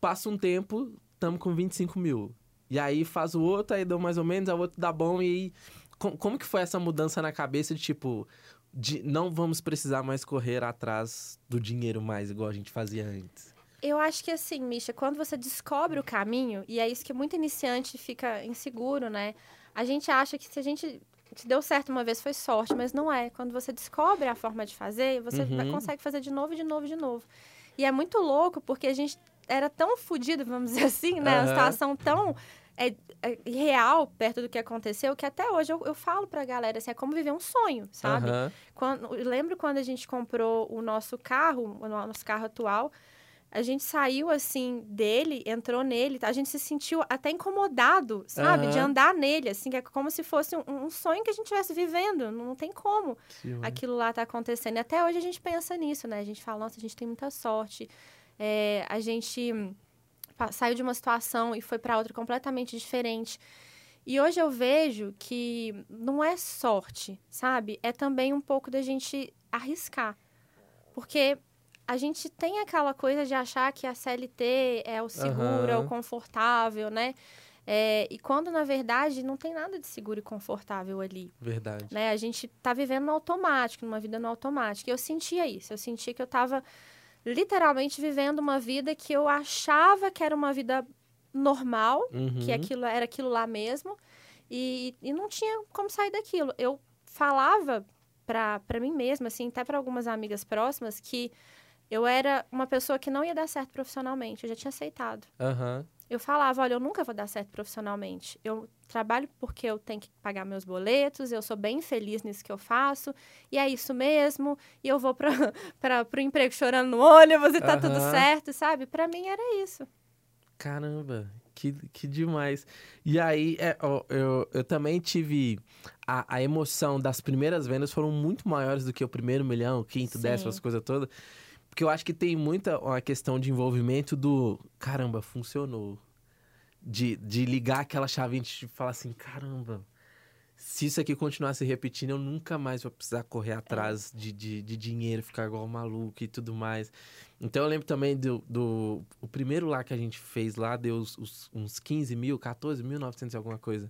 [SPEAKER 1] passa um tempo, tamo com 25 mil. E aí faz o outro, aí deu mais ou menos, aí o outro dá bom. E com- como que foi essa mudança na cabeça de tipo, de não vamos precisar mais correr atrás do dinheiro mais, igual a gente fazia antes?
[SPEAKER 2] Eu acho que assim, Misha, quando você descobre o caminho, e é isso que muito iniciante fica inseguro, né? A gente acha que se a gente se deu certo uma vez foi sorte, mas não é. Quando você descobre a forma de fazer, você
[SPEAKER 1] Uhum.
[SPEAKER 2] consegue fazer de novo, de novo, de novo. E é muito louco porque a gente era tão fodido, vamos dizer assim, né? Uma
[SPEAKER 1] Aham.
[SPEAKER 2] situação tão é, é, real perto do que aconteceu, que até hoje eu, eu falo pra galera, assim, é como viver um sonho, sabe?
[SPEAKER 1] Aham.
[SPEAKER 2] Quando, lembro quando a gente comprou o nosso carro, o nosso carro atual, a gente saiu assim dele, entrou nele, a gente se sentiu até incomodado, sabe? De
[SPEAKER 1] Aham.
[SPEAKER 2] andar nele, assim, que é como se fosse um, um sonho que a gente estivesse vivendo. Não tem como
[SPEAKER 1] demais.
[SPEAKER 2] aquilo lá tá acontecendo. E até hoje a gente pensa nisso, né? A gente fala, nossa, a gente tem muita sorte. É, a gente saiu de uma situação e foi para outra completamente diferente. E hoje eu vejo que não é sorte, sabe? É também um pouco da gente arriscar. Porque a gente tem aquela coisa de achar que a CLT é o seguro, é o confortável, né? É, e quando, na verdade, não tem nada de seguro e confortável ali
[SPEAKER 1] Verdade.
[SPEAKER 2] né? A gente tá vivendo no automático, numa vida no automático. E eu sentia isso. Eu sentia que eu tava literalmente vivendo uma vida que eu achava que era uma vida normal,
[SPEAKER 1] Uhum.
[SPEAKER 2] que aquilo era aquilo lá mesmo, e, e não tinha como sair daquilo. Eu falava pra mim mesma, assim, até para algumas amigas próximas, que eu era uma pessoa que não ia dar certo profissionalmente. Eu já tinha aceitado.
[SPEAKER 1] Aham.
[SPEAKER 2] Eu falava, olha, eu nunca vou dar certo profissionalmente. Eu trabalho porque eu tenho que pagar meus boletos, eu sou bem feliz nisso que eu faço, e é isso mesmo, e eu vou para o emprego chorando no ônibus e tá tudo
[SPEAKER 1] Aham.
[SPEAKER 2] certo, sabe? Para mim era isso.
[SPEAKER 1] Caramba, que, que demais. E aí, é, ó, eu, eu também tive. A, a emoção das primeiras vendas foram muito maiores do que o primeiro milhão, o quinto,
[SPEAKER 2] Sim.
[SPEAKER 1] décimo, as coisas todas. Porque eu acho que tem muita uma questão de envolvimento do caramba, funcionou. De, de ligar aquela chave e falar assim: caramba, se isso aqui continuar se repetindo, eu nunca mais vou precisar correr atrás de, de, de dinheiro, ficar igual maluco e tudo mais. Então eu lembro também do, do. O primeiro lá que a gente fez lá deu os- uns 15 mil, 14 mil, 900 e alguma coisa.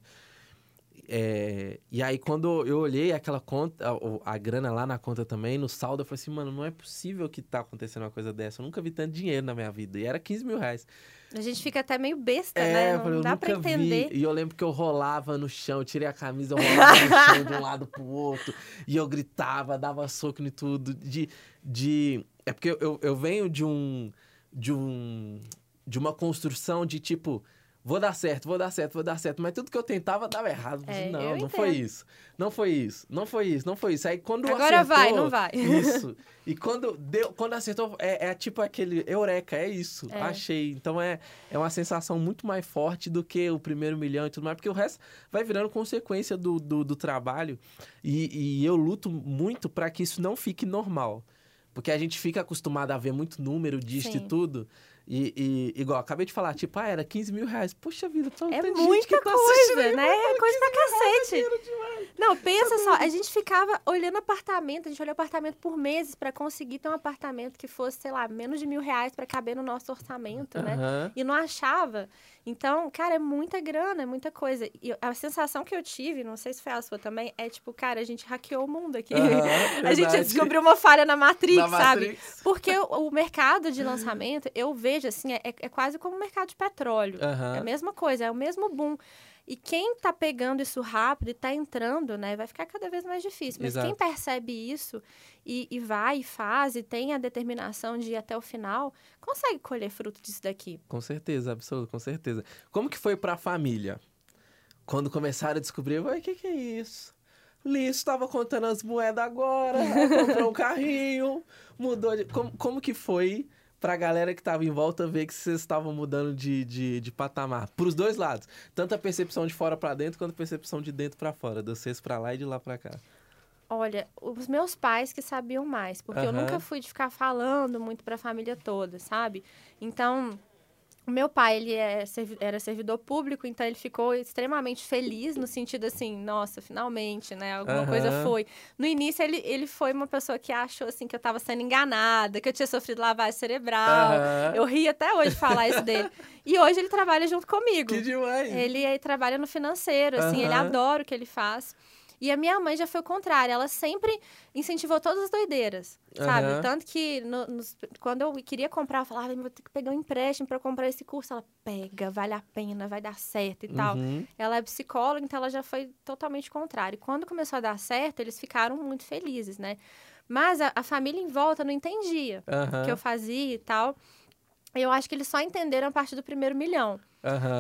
[SPEAKER 1] É, e aí, quando eu olhei aquela conta, a, a grana lá na conta também, no saldo, eu falei assim, mano, não é possível que tá acontecendo uma coisa dessa. Eu nunca vi tanto dinheiro na minha vida. E era 15 mil reais.
[SPEAKER 2] A gente fica até meio besta,
[SPEAKER 1] É,
[SPEAKER 2] né?
[SPEAKER 1] eu
[SPEAKER 2] Não
[SPEAKER 1] falei,
[SPEAKER 2] dá pra
[SPEAKER 1] nunca
[SPEAKER 2] entender.
[SPEAKER 1] vi. E eu lembro que eu rolava no chão, eu tirei a camisa, eu rolava no chão de um lado pro outro. E eu gritava, dava soco em tudo. De. de... É porque eu, eu venho de um. De um. De uma construção de tipo. Vou dar certo, vou dar certo, vou dar certo. Mas tudo que eu tentava dava errado.
[SPEAKER 2] É,
[SPEAKER 1] não, não foi isso. Não foi isso. Não foi isso. Não foi isso. Aí quando
[SPEAKER 2] Agora vai,
[SPEAKER 1] acertou,
[SPEAKER 2] não vai.
[SPEAKER 1] Isso. E quando deu, quando acertou, é, é tipo aquele eureka, é isso.
[SPEAKER 2] É.
[SPEAKER 1] Achei. Então é, é uma sensação muito mais forte do que o primeiro milhão e tudo mais, porque o resto vai virando consequência do, do, do trabalho. E, e eu luto muito para que isso não fique normal. Porque a gente fica acostumado a ver muito número disso e
[SPEAKER 2] Sim.
[SPEAKER 1] tudo. E, e, igual, acabei de falar, tipo, ah, era 15 mil reais. Puxa vida, só
[SPEAKER 2] É
[SPEAKER 1] tem gente
[SPEAKER 2] muita
[SPEAKER 1] que tá
[SPEAKER 2] coisa, né? É coisa pra
[SPEAKER 1] 15 mil reais é
[SPEAKER 2] cacete. Não, pensa só, a gente ficava olhando apartamento, a gente olhou apartamento por meses pra conseguir ter um apartamento que fosse, sei lá, menos de mil reais pra caber no nosso orçamento, né?
[SPEAKER 1] Aham.
[SPEAKER 2] E não achava. Então, cara, é muita grana, é muita coisa. E a sensação que eu tive, não sei se foi a sua também, é tipo, cara, a gente hackeou o mundo aqui.
[SPEAKER 1] Aham,
[SPEAKER 2] a gente descobriu uma falha na Matrix,
[SPEAKER 1] Na
[SPEAKER 2] sabe?
[SPEAKER 1] Matrix.
[SPEAKER 2] Porque o, o mercado de lançamento, eu vejo assim, é, é quase como o mercado de petróleo.
[SPEAKER 1] Aham.
[SPEAKER 2] É a mesma coisa, é o mesmo boom. E quem tá pegando isso rápido e tá entrando, né, vai ficar cada vez mais difícil. Mas quem
[SPEAKER 1] Exato.
[SPEAKER 2] percebe isso e, e vai e faz e tem a determinação de ir até o final, consegue colher fruto disso daqui.
[SPEAKER 1] Com certeza, absoluto, com certeza. Como que foi pra família? Quando começaram a descobrir, o que que é isso? Lisso tava contando as moedas agora, comprou um carrinho, mudou de... Como, como que foi pra galera que tava em volta ver que vocês estavam mudando de, de, de patamar? Pros dois lados. Tanto a percepção de fora pra dentro, quanto a percepção de dentro pra fora. De vocês pra lá e de lá pra cá.
[SPEAKER 2] Olha, os meus pais que sabiam mais, porque eu
[SPEAKER 1] Aham.
[SPEAKER 2] nunca fui de ficar falando muito para a família toda, sabe? Então, o meu pai, ele é era servidor público, então ele ficou extremamente feliz no sentido assim, nossa, finalmente, né? Alguma coisa
[SPEAKER 1] Aham.
[SPEAKER 2] foi. No início, ele, ele foi uma pessoa que achou assim que eu estava sendo enganada, que eu tinha sofrido lavagem cerebral.
[SPEAKER 1] Aham.
[SPEAKER 2] Eu ri até hoje falar isso dele. E hoje ele trabalha junto comigo.
[SPEAKER 1] Que demais!
[SPEAKER 2] Ele, eh, trabalha no financeiro, assim, ele
[SPEAKER 1] Aham.
[SPEAKER 2] adora o que ele faz. E a minha mãe já foi o contrário, ela sempre incentivou todas as doideiras, sabe?
[SPEAKER 1] Aham.
[SPEAKER 2] Tanto que no- nos- quando eu queria comprar, eu falava, "Eu vou ter que pegar um empréstimo para comprar esse curso. Ela, pega, vale a pena, vai dar certo e tal.
[SPEAKER 1] Uhum.
[SPEAKER 2] Ela é psicóloga, então ela já foi totalmente contrária. E quando começou a dar certo, eles ficaram muito felizes, né? Mas a, a família em volta não entendia o
[SPEAKER 1] Aham.
[SPEAKER 2] que eu fazia e tal. eu acho que eles só entenderam a partir do primeiro milhão,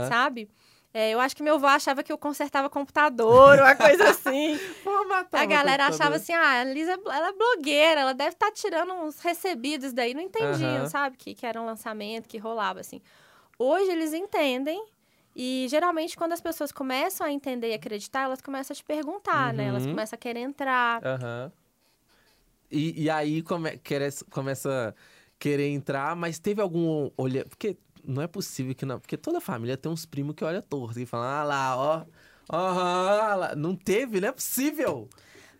[SPEAKER 2] sabe? É, eu acho que meu avô achava que eu consertava computador, uma coisa assim.
[SPEAKER 1] Formatava
[SPEAKER 2] A galera achava assim, ah, a Lisa ela é blogueira, ela deve estar tirando uns recebidos daí. Não entendiam,
[SPEAKER 1] Aham.
[SPEAKER 2] sabe? Que, que era um lançamento, que rolava, assim. Hoje eles entendem. E geralmente, quando as pessoas começam a entender e acreditar, elas começam a te perguntar, né? Elas
[SPEAKER 1] Uhum.
[SPEAKER 2] começam a querer entrar.
[SPEAKER 1] Aham. E, e aí come, querer, começa a querer entrar, mas teve algum olhar. Porque não é possível que não. Porque toda família tem uns primos que olham torto e falam, ah lá, ó. Aham, lá. não teve, não é possível.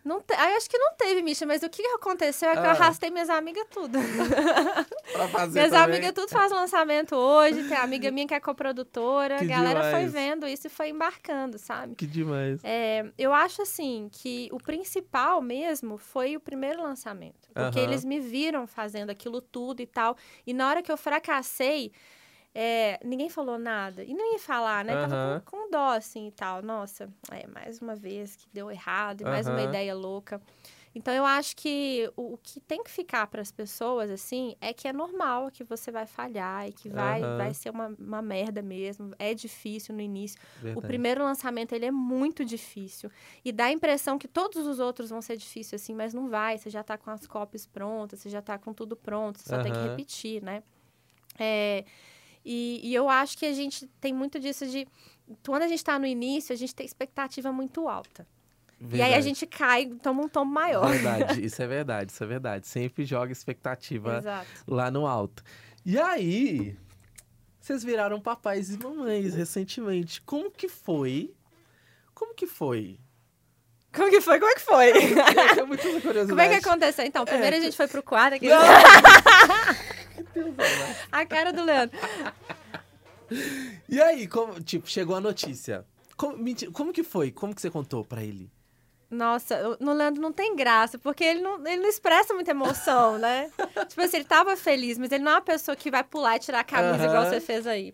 [SPEAKER 2] Não te... Aí acho que não teve, Misha, mas o que aconteceu é que eu
[SPEAKER 1] Ah.
[SPEAKER 2] arrastei minhas amigas tudo.
[SPEAKER 1] Pra fazer
[SPEAKER 2] Minhas
[SPEAKER 1] também.
[SPEAKER 2] amigas tudo faz lançamento hoje. Tem a amiga minha que é coprodutora. A
[SPEAKER 1] Que
[SPEAKER 2] galera foi
[SPEAKER 1] demais.
[SPEAKER 2] vendo isso e foi embarcando, sabe?
[SPEAKER 1] Que demais.
[SPEAKER 2] É, eu acho assim que o principal mesmo foi o primeiro lançamento. Porque
[SPEAKER 1] Aham.
[SPEAKER 2] eles me viram fazendo aquilo tudo e tal. E na hora que eu fracassei, é, ninguém falou nada. E nem ia falar, né? Tava
[SPEAKER 1] Aham.
[SPEAKER 2] com, com dó, assim e tal. Nossa, é mais uma vez que deu errado, e mais uma ideia louca. Então eu acho que o, o que tem que ficar para as pessoas, assim, é que é normal que você vai falhar e que vai,
[SPEAKER 1] Aham.
[SPEAKER 2] vai ser uma, uma merda mesmo. É difícil no início. O
[SPEAKER 1] Verdade.
[SPEAKER 2] primeiro lançamento, ele é muito difícil. E dá a impressão que todos os outros vão ser difíceis, assim, mas não vai. Você já tá com as copies prontas, você já tá com tudo pronto, você só tem que repetir, né? É, e, e eu acho que a gente tem muito disso de... Quando a gente tá no início, a gente tem expectativa muito alta. E aí a
[SPEAKER 1] Verdade.
[SPEAKER 2] gente cai, toma um tombo maior.
[SPEAKER 1] Verdade, isso é verdade, isso é verdade. Sempre joga expectativa
[SPEAKER 2] Exato.
[SPEAKER 1] lá no alto. E aí, vocês viraram papais e mamães recentemente. Como que foi? Como que foi?
[SPEAKER 2] Como que foi? Como é que foi?
[SPEAKER 1] Eu tenho muita curiosidade.
[SPEAKER 2] Como é que aconteceu? Então, primeiro a gente foi pro quarto. Aqui. a cara do Leandro.
[SPEAKER 1] E aí, como, tipo, chegou a notícia. Como, mentira, como que foi? Como que você contou pra ele?
[SPEAKER 2] Nossa, o- no Leandro não tem graça, porque ele não, ele não expressa muita emoção, né? tipo assim, ele tava feliz, mas ele não é uma pessoa que vai pular e tirar a camisa igual
[SPEAKER 1] Aham.
[SPEAKER 2] você fez aí.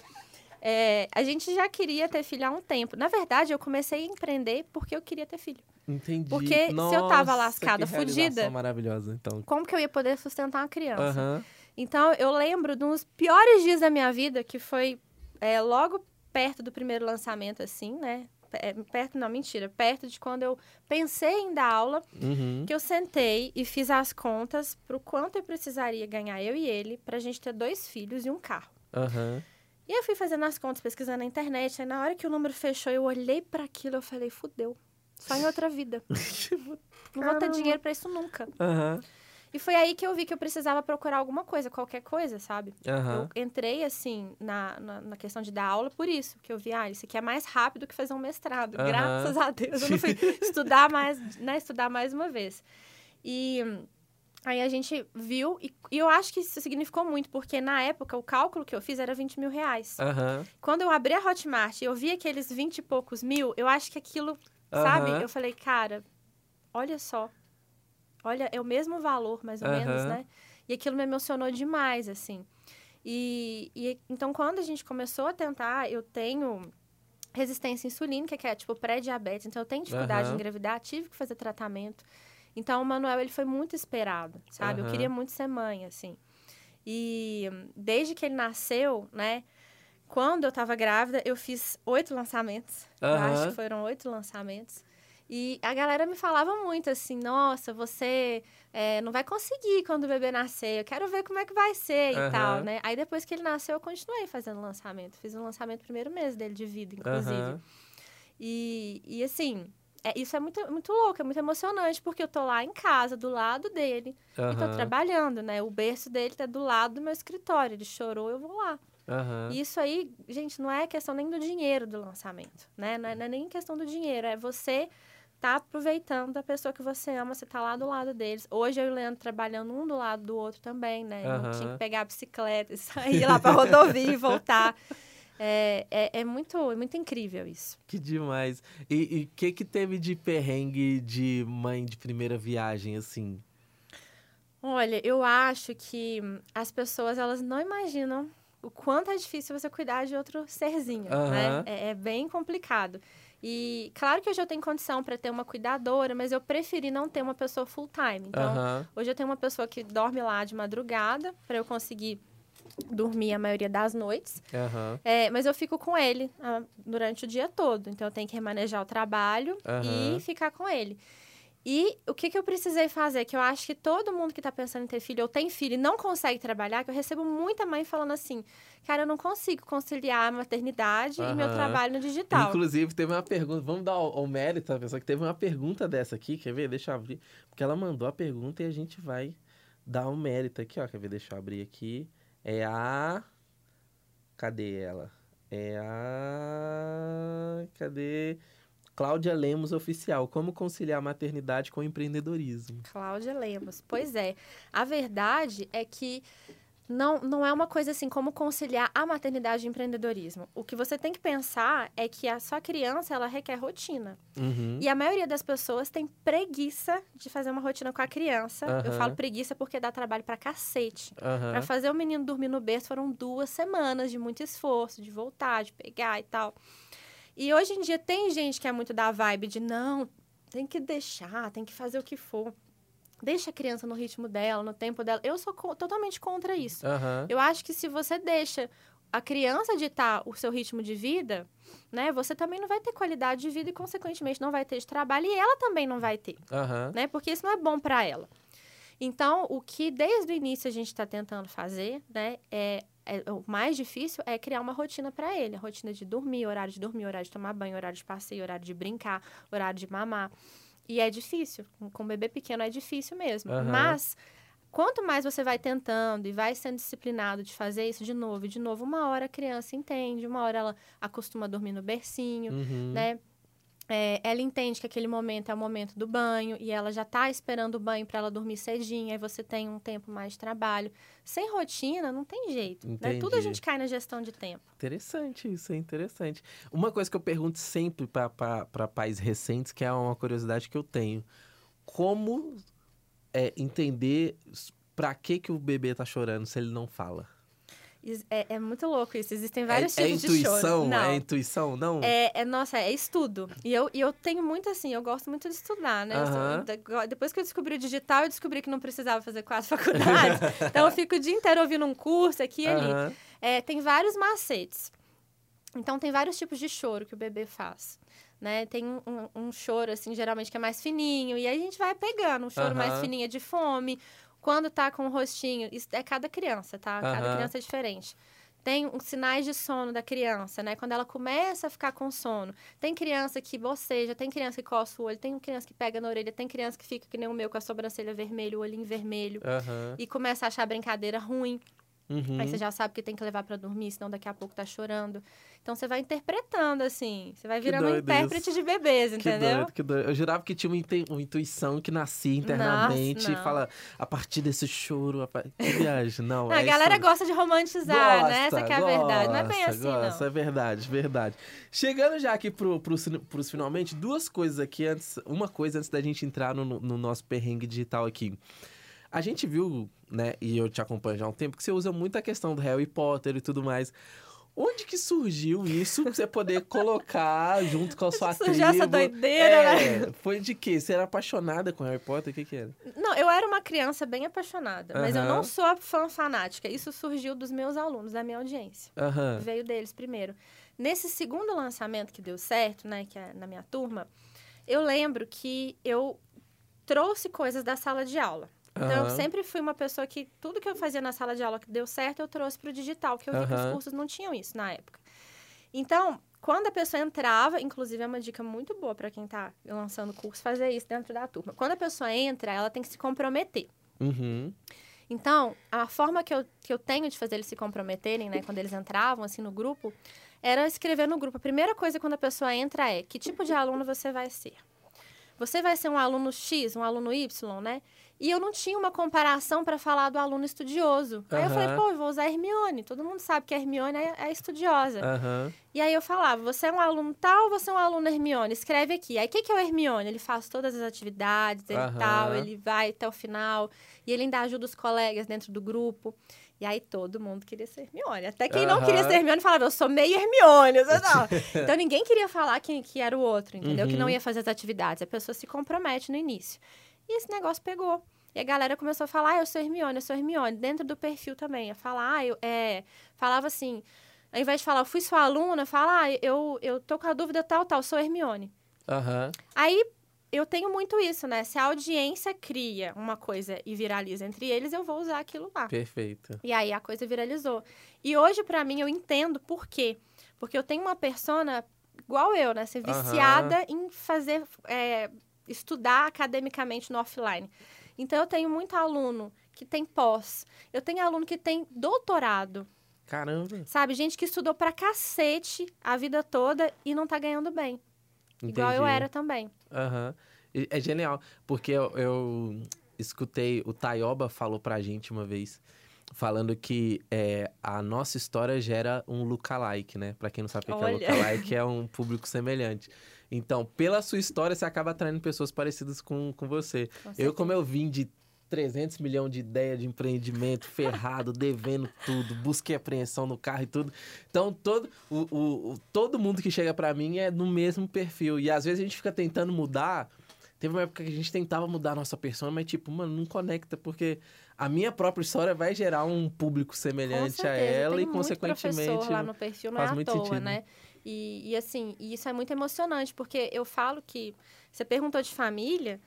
[SPEAKER 2] É, a gente já queria ter filho há um tempo. Na verdade, eu comecei a empreender porque eu queria ter filho.
[SPEAKER 1] Entendi.
[SPEAKER 2] Porque se eu tava
[SPEAKER 1] Nossa,
[SPEAKER 2] lascada, fudida-
[SPEAKER 1] maravilhosa, então.
[SPEAKER 2] Como que eu ia poder sustentar uma criança?
[SPEAKER 1] Aham.
[SPEAKER 2] Então, eu lembro de uns piores dias da minha vida, que foi é, logo perto do primeiro lançamento, assim, né? É, perto, não, mentira. Perto de quando eu pensei em dar aula,
[SPEAKER 1] Uhum.
[SPEAKER 2] que eu sentei e fiz as contas pro quanto eu precisaria ganhar eu e ele pra gente ter dois filhos e um carro.
[SPEAKER 1] Aham.
[SPEAKER 2] E eu fui fazendo as contas, pesquisando na internet, aí na hora que o número fechou, eu olhei pra aquilo, eu falei, fudeu. Só em outra vida. Não vou ter dinheiro pra isso nunca.
[SPEAKER 1] Aham.
[SPEAKER 2] E foi aí que eu vi que eu precisava procurar alguma coisa, qualquer coisa, sabe?
[SPEAKER 1] Aham.
[SPEAKER 2] Eu entrei, assim, na, na, na questão de dar aula por isso. Que eu vi, ah, isso aqui é mais rápido que fazer um mestrado.
[SPEAKER 1] Aham.
[SPEAKER 2] Graças a Deus. Eu não fui estudar mais, né? Estudar mais uma vez. E aí a gente viu, e, e eu acho que isso significou muito, porque na época o cálculo que eu fiz era 20 mil reais.
[SPEAKER 1] Aham.
[SPEAKER 2] Quando eu abri a Hotmart e eu vi aqueles 20 e poucos mil, eu acho que aquilo, sabe? Eu falei, cara, olha só. Olha, é o mesmo valor, mais ou menos,
[SPEAKER 1] Aham.
[SPEAKER 2] né? E aquilo me emocionou demais, assim. E, e então, quando a gente começou a tentar, eu tenho resistência insulínica, que é tipo pré-diabetes, então eu tenho dificuldade
[SPEAKER 1] Aham.
[SPEAKER 2] em engravidar, tive que fazer tratamento. Então, o Manuel, ele foi muito esperado, sabe? Eu
[SPEAKER 1] Aham.
[SPEAKER 2] queria muito ser mãe, assim. E desde que ele nasceu, né? Quando eu tava grávida, eu fiz oito lançamentos. Eu
[SPEAKER 1] Aham.
[SPEAKER 2] acho que foram oito lançamentos. E a galera me falava muito assim, nossa, você é, não vai conseguir quando o bebê nascer, eu quero ver como é que vai ser e
[SPEAKER 1] Aham.
[SPEAKER 2] tal, né? Aí depois que ele nasceu, eu continuei fazendo lançamento. Fiz um lançamento no primeiro mês dele de vida, inclusive.
[SPEAKER 1] Aham.
[SPEAKER 2] E, e assim, é, isso é muito, muito louco, é muito emocionante, porque eu tô lá em casa, do lado dele, e tô trabalhando, né? O berço dele tá do lado do meu escritório. Ele chorou, eu vou lá. E isso aí, gente, não é questão nem do dinheiro do lançamento, né? Não é, não é nem questão do dinheiro, é você tá aproveitando da pessoa que você ama, você tá lá do lado deles. Hoje eu e o Leandro trabalhando um do lado do outro também, né? Não
[SPEAKER 1] Aham.
[SPEAKER 2] tinha que pegar a bicicleta e sair lá pra rodovia e voltar. É, é, é muito, é muito incrível isso.
[SPEAKER 1] Que demais. E o que que teve de perrengue de mãe de primeira viagem, assim?
[SPEAKER 2] Olha, eu acho que as pessoas elas não imaginam o quanto é difícil você cuidar de outro serzinho, né?
[SPEAKER 1] Aham.
[SPEAKER 2] É, é bem complicado. E claro que hoje eu tenho condição para ter uma cuidadora, mas eu preferi não ter uma pessoa full time. Então, hoje eu tenho uma pessoa que dorme lá de madrugada para eu conseguir dormir a maioria das noites. É, mas eu fico com ele ah, durante o dia todo. Então eu tenho que remanejar o trabalho e ficar com ele. E o que, que eu precisei fazer? Que eu acho que todo mundo que tá pensando em ter filho ou tem filho e não consegue trabalhar, que eu recebo muita mãe falando assim, cara, eu não consigo conciliar a maternidade e meu trabalho no digital.
[SPEAKER 1] Inclusive, teve uma pergunta. Vamos dar o, mérito à pessoa que teve uma pergunta dessa aqui. Quer ver? Deixa eu abrir. Porque ela mandou a pergunta e a gente vai dar o mérito aqui, ó. Quer ver? Deixa eu abrir aqui. É a. Cadê ela? É a. Cadê? Cláudia Lemos Oficial. Como conciliar maternidade com empreendedorismo?
[SPEAKER 2] Cláudia Lemos. Pois é. A verdade é que não, não é uma coisa assim como conciliar a maternidade e o empreendedorismo. O que você tem que pensar é que a sua criança, ela requer rotina.
[SPEAKER 1] Uhum.
[SPEAKER 2] E a maioria das pessoas tem preguiça de fazer uma rotina com a criança. Eu
[SPEAKER 1] Aham.
[SPEAKER 2] falo preguiça porque dá trabalho pra cacete.
[SPEAKER 1] Aham.
[SPEAKER 2] Pra fazer o menino dormir no berço foram duas semanas de muito esforço, de voltar, de pegar e tal. E hoje em dia tem gente que é muito da vibe de não, tem que deixar, tem que fazer o que for. Deixa a criança no ritmo dela, no tempo dela. Eu sou co- totalmente contra isso.
[SPEAKER 1] Aham.
[SPEAKER 2] Eu acho que se você deixa a criança ditar o seu ritmo de vida, né, você também não vai ter qualidade de vida e, consequentemente, não vai ter de trabalho e ela também não vai ter
[SPEAKER 1] Aham.
[SPEAKER 2] né? Porque isso não é bom para ela. Então, o que desde o início a gente está tentando fazer, né? É, é- o mais difícil é criar uma rotina para ele. A rotina de dormir, horário de dormir, horário de tomar banho, horário de passeio, horário de brincar, horário de mamar. E é difícil. Com, com bebê pequeno é difícil mesmo.
[SPEAKER 1] Aham.
[SPEAKER 2] Mas, quanto mais você vai tentando e vai sendo disciplinado de fazer isso de novo e de novo, uma hora a criança entende, uma hora ela acostuma a dormir no bercinho
[SPEAKER 1] Uhum.
[SPEAKER 2] né? É, ela entende que aquele momento é o momento do banho e ela já tá esperando o banho para ela dormir cedinho, aí você tem um tempo mais de trabalho. Sem rotina, não tem jeito. Né? Tudo a gente cai na gestão de tempo.
[SPEAKER 1] Interessante isso, é interessante. Uma coisa que eu pergunto sempre para pais recentes, que é uma curiosidade que eu tenho. Como é, entender para que, que o bebê tá chorando se ele não fala?
[SPEAKER 2] É, é muito louco isso. Existem vários
[SPEAKER 1] é, é
[SPEAKER 2] tipos de choro.
[SPEAKER 1] intuição?
[SPEAKER 2] Não.
[SPEAKER 1] É intuição? Não?
[SPEAKER 2] É, é, nossa, é estudo. E eu, e eu tenho muito assim, eu gosto muito de estudar, né? Eu depois que eu descobri o digital, eu descobri que não precisava fazer quatro faculdades. então eu fico o dia inteiro ouvindo um curso aqui e ali. É, tem vários macetes. Então, tem vários tipos de choro que o bebê faz. Né? Tem um, um- um choro, assim, geralmente que é mais fininho. E aí a gente vai pegando. Um choro mais
[SPEAKER 1] Aham.
[SPEAKER 2] fininho é de fome. Quando tá com o rostinho... Isso é cada criança, tá? Cada
[SPEAKER 1] Aham.
[SPEAKER 2] criança é diferente. Tem os sinais de sono da criança, né? Quando ela começa a ficar com sono. Tem criança que boceja, tem criança que coça o olho, tem criança que pega na orelha, tem criança que fica que nem o meu com a sobrancelha vermelha, o olhinho vermelho.
[SPEAKER 1] Aham.
[SPEAKER 2] E começa a achar a brincadeira ruim.
[SPEAKER 1] Uhum.
[SPEAKER 2] Aí você já sabe que tem que levar pra dormir, senão daqui a pouco tá chorando. Então você vai interpretando, assim. Você vai
[SPEAKER 1] Que
[SPEAKER 2] virando um intérprete
[SPEAKER 1] isso.
[SPEAKER 2] de bebês,
[SPEAKER 1] Que
[SPEAKER 2] entendeu?
[SPEAKER 1] doido, que doido. Eu jurava que tinha uma, intuição que nascia internamente e
[SPEAKER 2] não.
[SPEAKER 1] fala a partir desse choro. A par... Que viagem, não.
[SPEAKER 2] a
[SPEAKER 1] é
[SPEAKER 2] galera
[SPEAKER 1] isso.
[SPEAKER 2] gosta de romantizar,
[SPEAKER 1] Gosta,
[SPEAKER 2] né? Essa que é a verdade. Não é bem
[SPEAKER 1] gosta,
[SPEAKER 2] assim,
[SPEAKER 1] gosta,
[SPEAKER 2] não.
[SPEAKER 1] É verdade, verdade. Chegando já aqui pro, pro, pros finalmente, duas coisas aqui antes. Uma coisa antes da gente entrar no, no nosso perrengue digital aqui. A gente viu, né, e eu te acompanho já há um tempo, que você usa muito a questão do Harry Potter e tudo mais. Onde que surgiu isso pra você poder colocar junto com a sua tribo?
[SPEAKER 2] Surgiu essa doideira,
[SPEAKER 1] é,
[SPEAKER 2] né?
[SPEAKER 1] Foi de quê? Você era apaixonada com Harry Potter? O que que era?
[SPEAKER 2] Não, eu era uma criança bem apaixonada, mas eu não sou fã fanática. Isso surgiu dos meus alunos, da minha audiência. Veio deles primeiro. Nesse segundo lançamento que deu certo, né, que é na minha turma, eu lembro que eu trouxe coisas da sala de aula. Então, eu sempre fui uma pessoa que tudo que eu fazia na sala de aula que deu certo, eu trouxe para o digital, porque eu vi que os cursos não tinham isso na época. Então, quando a pessoa entrava, inclusive é uma dica muito boa para quem está lançando curso, fazer isso dentro da turma. Quando a pessoa entra, ela tem que se comprometer.
[SPEAKER 1] Uhum.
[SPEAKER 2] Então, a forma que eu, que eu tenho de fazer eles se comprometerem, né, quando eles entravam, assim, no grupo, era escrever no grupo. A primeira coisa quando a pessoa entra é que tipo de aluno você vai ser. Você vai ser um aluno X, um aluno Y, né? E eu não tinha uma comparação para falar do aluno estudioso. Aí eu falei, pô, eu vou usar Hermione. Todo mundo sabe que a Hermione é, é estudiosa.
[SPEAKER 1] Aham.
[SPEAKER 2] E aí eu falava, você é um aluno tal ou você é um aluno Hermione? Escreve aqui. Aí o que, que é o Hermione? Ele faz todas as atividades, ele
[SPEAKER 1] Aham.
[SPEAKER 2] tal, ele vai até o final. E ele ainda ajuda os colegas dentro do grupo. E aí todo mundo queria ser Hermione. Até quem não queria ser Hermione falava, eu sou meio Hermione. então ninguém queria falar que, que era o outro, entendeu? Que não
[SPEAKER 1] Uhum.
[SPEAKER 2] ia fazer as atividades. A pessoa se compromete no início. E esse negócio pegou. E a galera começou a falar, ah, eu sou Hermione, eu sou Hermione. Dentro do perfil também. A falar, ah, eu é... falava assim, ao invés de falar, eu fui sua aluna, fala, ah, eu, eu tô com a dúvida tal, tal, sou Hermione.
[SPEAKER 1] Aham.
[SPEAKER 2] Aí eu tenho muito isso, né? Se a audiência cria uma coisa e viraliza entre eles, eu vou usar aquilo lá.
[SPEAKER 1] Perfeito.
[SPEAKER 2] E aí a coisa viralizou. E hoje, pra mim, eu entendo por quê. Porque eu tenho uma persona igual eu, né? Ser viciada em fazer, é, estudar academicamente no offline. Então, eu tenho muito aluno que tem pós. Eu tenho aluno que tem doutorado.
[SPEAKER 1] Caramba.
[SPEAKER 2] Sabe? Gente que estudou pra cacete a vida toda e não tá ganhando bem. Igual eu
[SPEAKER 1] Entendi.
[SPEAKER 2] era também.
[SPEAKER 1] Aham. E É genial, porque eu, eu escutei, o Taioba falou pra gente uma vez, falando que é, a nossa história gera um lookalike, né? Pra quem não sabe o que é lookalike, é um público semelhante. Então, pela sua história, você acaba atraindo pessoas parecidas com, com você.
[SPEAKER 2] com
[SPEAKER 1] Eu, como eu vim de 300 milhões de ideia de empreendimento, ferrado, devendo tudo, busquei apreensão no carro e tudo. Então, todo, o, o- todo mundo que chega pra mim é no mesmo perfil. E às vezes a gente fica tentando mudar. Teve uma época que a gente tentava mudar a nossa persona, mas tipo, mano, não conecta, porque a minha própria história vai gerar um público semelhante a
[SPEAKER 2] certeza,
[SPEAKER 1] ela
[SPEAKER 2] tem
[SPEAKER 1] e, consequentemente.
[SPEAKER 2] lá no perfil não
[SPEAKER 1] faz
[SPEAKER 2] é à
[SPEAKER 1] muito
[SPEAKER 2] toa,
[SPEAKER 1] sentido.
[SPEAKER 2] né? E, e assim, e isso é muito emocionante, porque eu falo que você perguntou de família,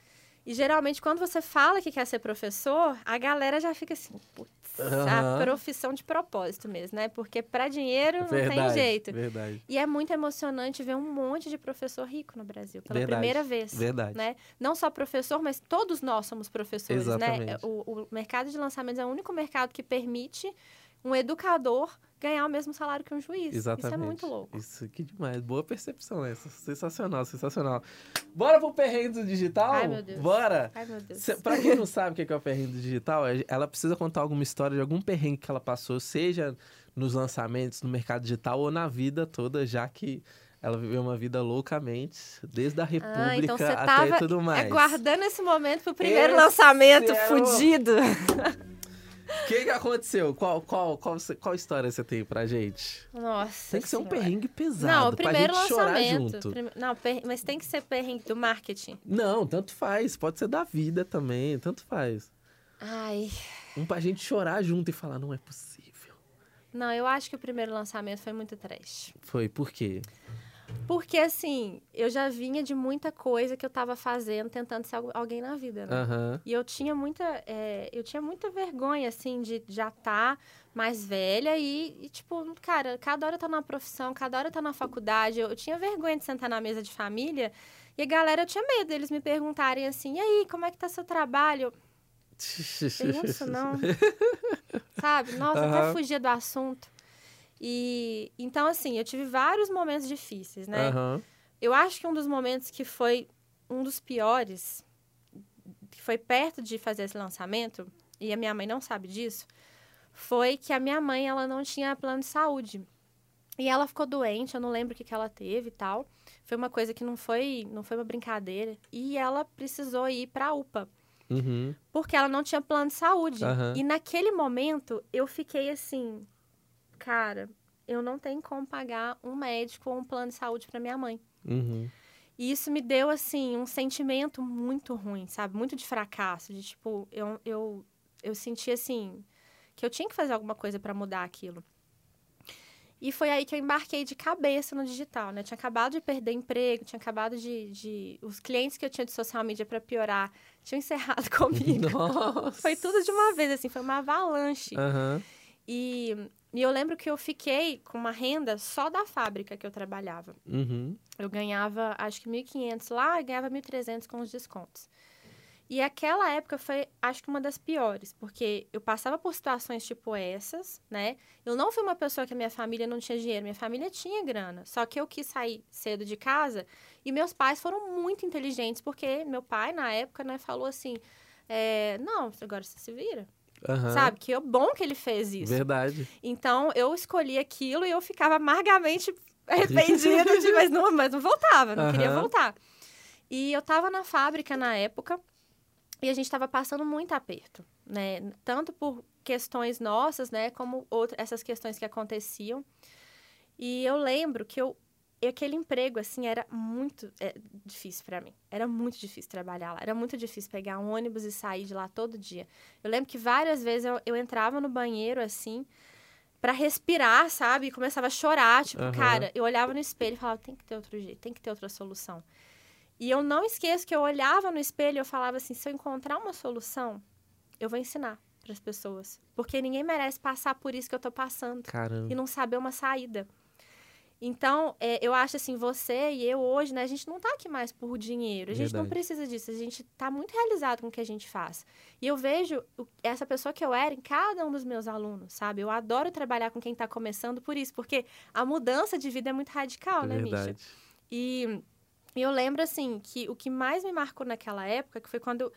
[SPEAKER 2] e geralmente quando você fala que quer ser professor, a galera já fica assim, putz,
[SPEAKER 1] Aham.
[SPEAKER 2] a profissão de propósito mesmo, né? Porque para dinheiro não tem
[SPEAKER 1] verdade,
[SPEAKER 2] jeito.
[SPEAKER 1] Verdade.
[SPEAKER 2] E é muito emocionante ver um monte de professor rico no Brasil, pela
[SPEAKER 1] Verdade,
[SPEAKER 2] primeira vez.
[SPEAKER 1] Verdade.
[SPEAKER 2] Né? Não só professor, mas todos nós somos professores, né?
[SPEAKER 1] Exatamente.
[SPEAKER 2] O, o mercado de lançamentos é o único mercado que permite um educador ganhar o mesmo salário que um juiz.
[SPEAKER 1] Exatamente.
[SPEAKER 2] Isso é muito louco.
[SPEAKER 1] Isso aqui demais. Boa percepção essa. Sensacional, sensacional. Bora pro perrengue do digital?
[SPEAKER 2] Ai, meu Deus.
[SPEAKER 1] Bora!
[SPEAKER 2] Ai, meu Deus.
[SPEAKER 1] Cê, pra quem não sabe o que é o perrengue do digital, ela precisa contar alguma história de algum perrengue que ela passou, seja nos lançamentos, no mercado digital ou na vida toda, já que ela viveu uma vida loucamente, desde a República
[SPEAKER 2] Ah, então
[SPEAKER 1] até tudo mais.
[SPEAKER 2] aguardando esse momento pro primeiro
[SPEAKER 1] Esse
[SPEAKER 2] lançamento,
[SPEAKER 1] é o-
[SPEAKER 2] fudido.
[SPEAKER 1] O que, que aconteceu? Qual, qual, qual, qual história você tem pra gente?
[SPEAKER 2] Nossa
[SPEAKER 1] Tem que ser um
[SPEAKER 2] Senhora.
[SPEAKER 1] perrengue pesado,
[SPEAKER 2] Não, o
[SPEAKER 1] pra
[SPEAKER 2] primeiro
[SPEAKER 1] gente chorar
[SPEAKER 2] lançamento.
[SPEAKER 1] junto.
[SPEAKER 2] Prime- Não, per- mas tem que ser perrengue do marketing.
[SPEAKER 1] Não, tanto faz. Pode ser da vida também, tanto faz.
[SPEAKER 2] Ai.
[SPEAKER 1] Um pra gente chorar junto e falar, não é possível.
[SPEAKER 2] Não, eu acho que o primeiro lançamento foi muito trash.
[SPEAKER 1] Foi, por quê?
[SPEAKER 2] Porque, assim, eu já vinha de muita coisa que eu tava fazendo, tentando ser algu- alguém na vida, né?
[SPEAKER 1] Aham.
[SPEAKER 2] E eu tinha muita, é, eu tinha muita vergonha, assim, de já estar mais velha e, e, tipo, cara, cada hora tá numa profissão, cada hora tá na faculdade. Eu, eu tinha vergonha de sentar na mesa de família e a galera, eu tinha medo deles me perguntarem assim, e aí, como é que tá seu trabalho? Pergunta isso não. Sabe? Nossa, até
[SPEAKER 1] Aham.
[SPEAKER 2] fugia do assunto. E, então, assim, eu tive vários momentos difíceis, né?
[SPEAKER 1] Aham.
[SPEAKER 2] Eu acho que um dos momentos que foi um dos piores, que foi perto de fazer esse lançamento, e a minha mãe não sabe disso, foi que a minha mãe, ela não tinha plano de saúde. E ela ficou doente, eu não lembro o que, que ela teve e tal. Foi uma coisa que não foi, não foi uma brincadeira. E ela precisou ir pra UPA,
[SPEAKER 1] Uhum.
[SPEAKER 2] porque ela não tinha plano de saúde.
[SPEAKER 1] Aham.
[SPEAKER 2] E naquele momento, eu fiquei assim, cara, eu não tenho como pagar um médico ou um plano de saúde pra minha mãe.
[SPEAKER 1] Uhum.
[SPEAKER 2] E isso me deu, assim, um sentimento muito ruim, sabe? Muito de fracasso. De, tipo, eu, eu, eu senti, assim, que eu tinha que fazer alguma coisa para mudar aquilo. E foi aí que eu embarquei de cabeça no digital, né? Tinha acabado de perder emprego, tinha acabado de... de... Os clientes que eu tinha de social media para piorar tinham encerrado comigo.
[SPEAKER 1] Nossa.
[SPEAKER 2] Foi tudo de uma vez, assim, foi uma avalanche.
[SPEAKER 1] Aham.
[SPEAKER 2] E, e eu lembro que eu fiquei com uma renda só da fábrica que eu trabalhava.
[SPEAKER 1] Uhum.
[SPEAKER 2] Eu ganhava, acho que 1.500 lá e ganhava 1.300 com os descontos. E aquela época foi, acho que uma das piores, porque eu passava por situações tipo essas, né? Eu não fui uma pessoa que a minha família não tinha dinheiro, minha família tinha grana. Só que eu quis sair cedo de casa e meus pais foram muito inteligentes, porque meu pai, na época, né, falou assim: é, não, agora você se vira.
[SPEAKER 1] Aham.
[SPEAKER 2] Sabe? Que é bom que ele fez isso.
[SPEAKER 1] Verdade.
[SPEAKER 2] Então, eu escolhi aquilo e eu ficava amargamente arrependida, de, mas, não, mas não voltava, não queria
[SPEAKER 1] Aham.
[SPEAKER 2] voltar. E eu tava na fábrica na época e a gente tava passando muito aperto, né? Tanto por questões nossas, né? Como outras, essas questões que aconteciam. E eu lembro que eu, e aquele emprego, assim, era muito é, difícil para mim. Era muito difícil trabalhar lá. Era muito difícil pegar um ônibus e sair de lá todo dia. Eu lembro que várias vezes eu, eu entrava no banheiro, assim, para respirar, sabe? E começava a chorar. Tipo, uhum. cara, eu olhava no espelho e falava, tem que ter outro jeito, tem que ter outra solução. E eu não esqueço que eu olhava no espelho e eu falava assim, se eu encontrar uma solução, eu vou ensinar para as pessoas. Porque ninguém merece passar por isso que eu tô passando.
[SPEAKER 1] Caramba.
[SPEAKER 2] E não saber uma saída. Então, é, eu acho assim, você e eu hoje, né, a gente não tá aqui mais por dinheiro, a gente Verdade. não precisa disso, a gente tá muito realizado com o que a gente faz. E eu vejo essa pessoa que eu era em cada um dos meus alunos, sabe? Eu adoro trabalhar com quem tá começando por isso, porque a mudança de vida é muito radical, é né, Verdade. Misha? E, e eu lembro, assim, que o que mais me marcou naquela época, que foi quando eu,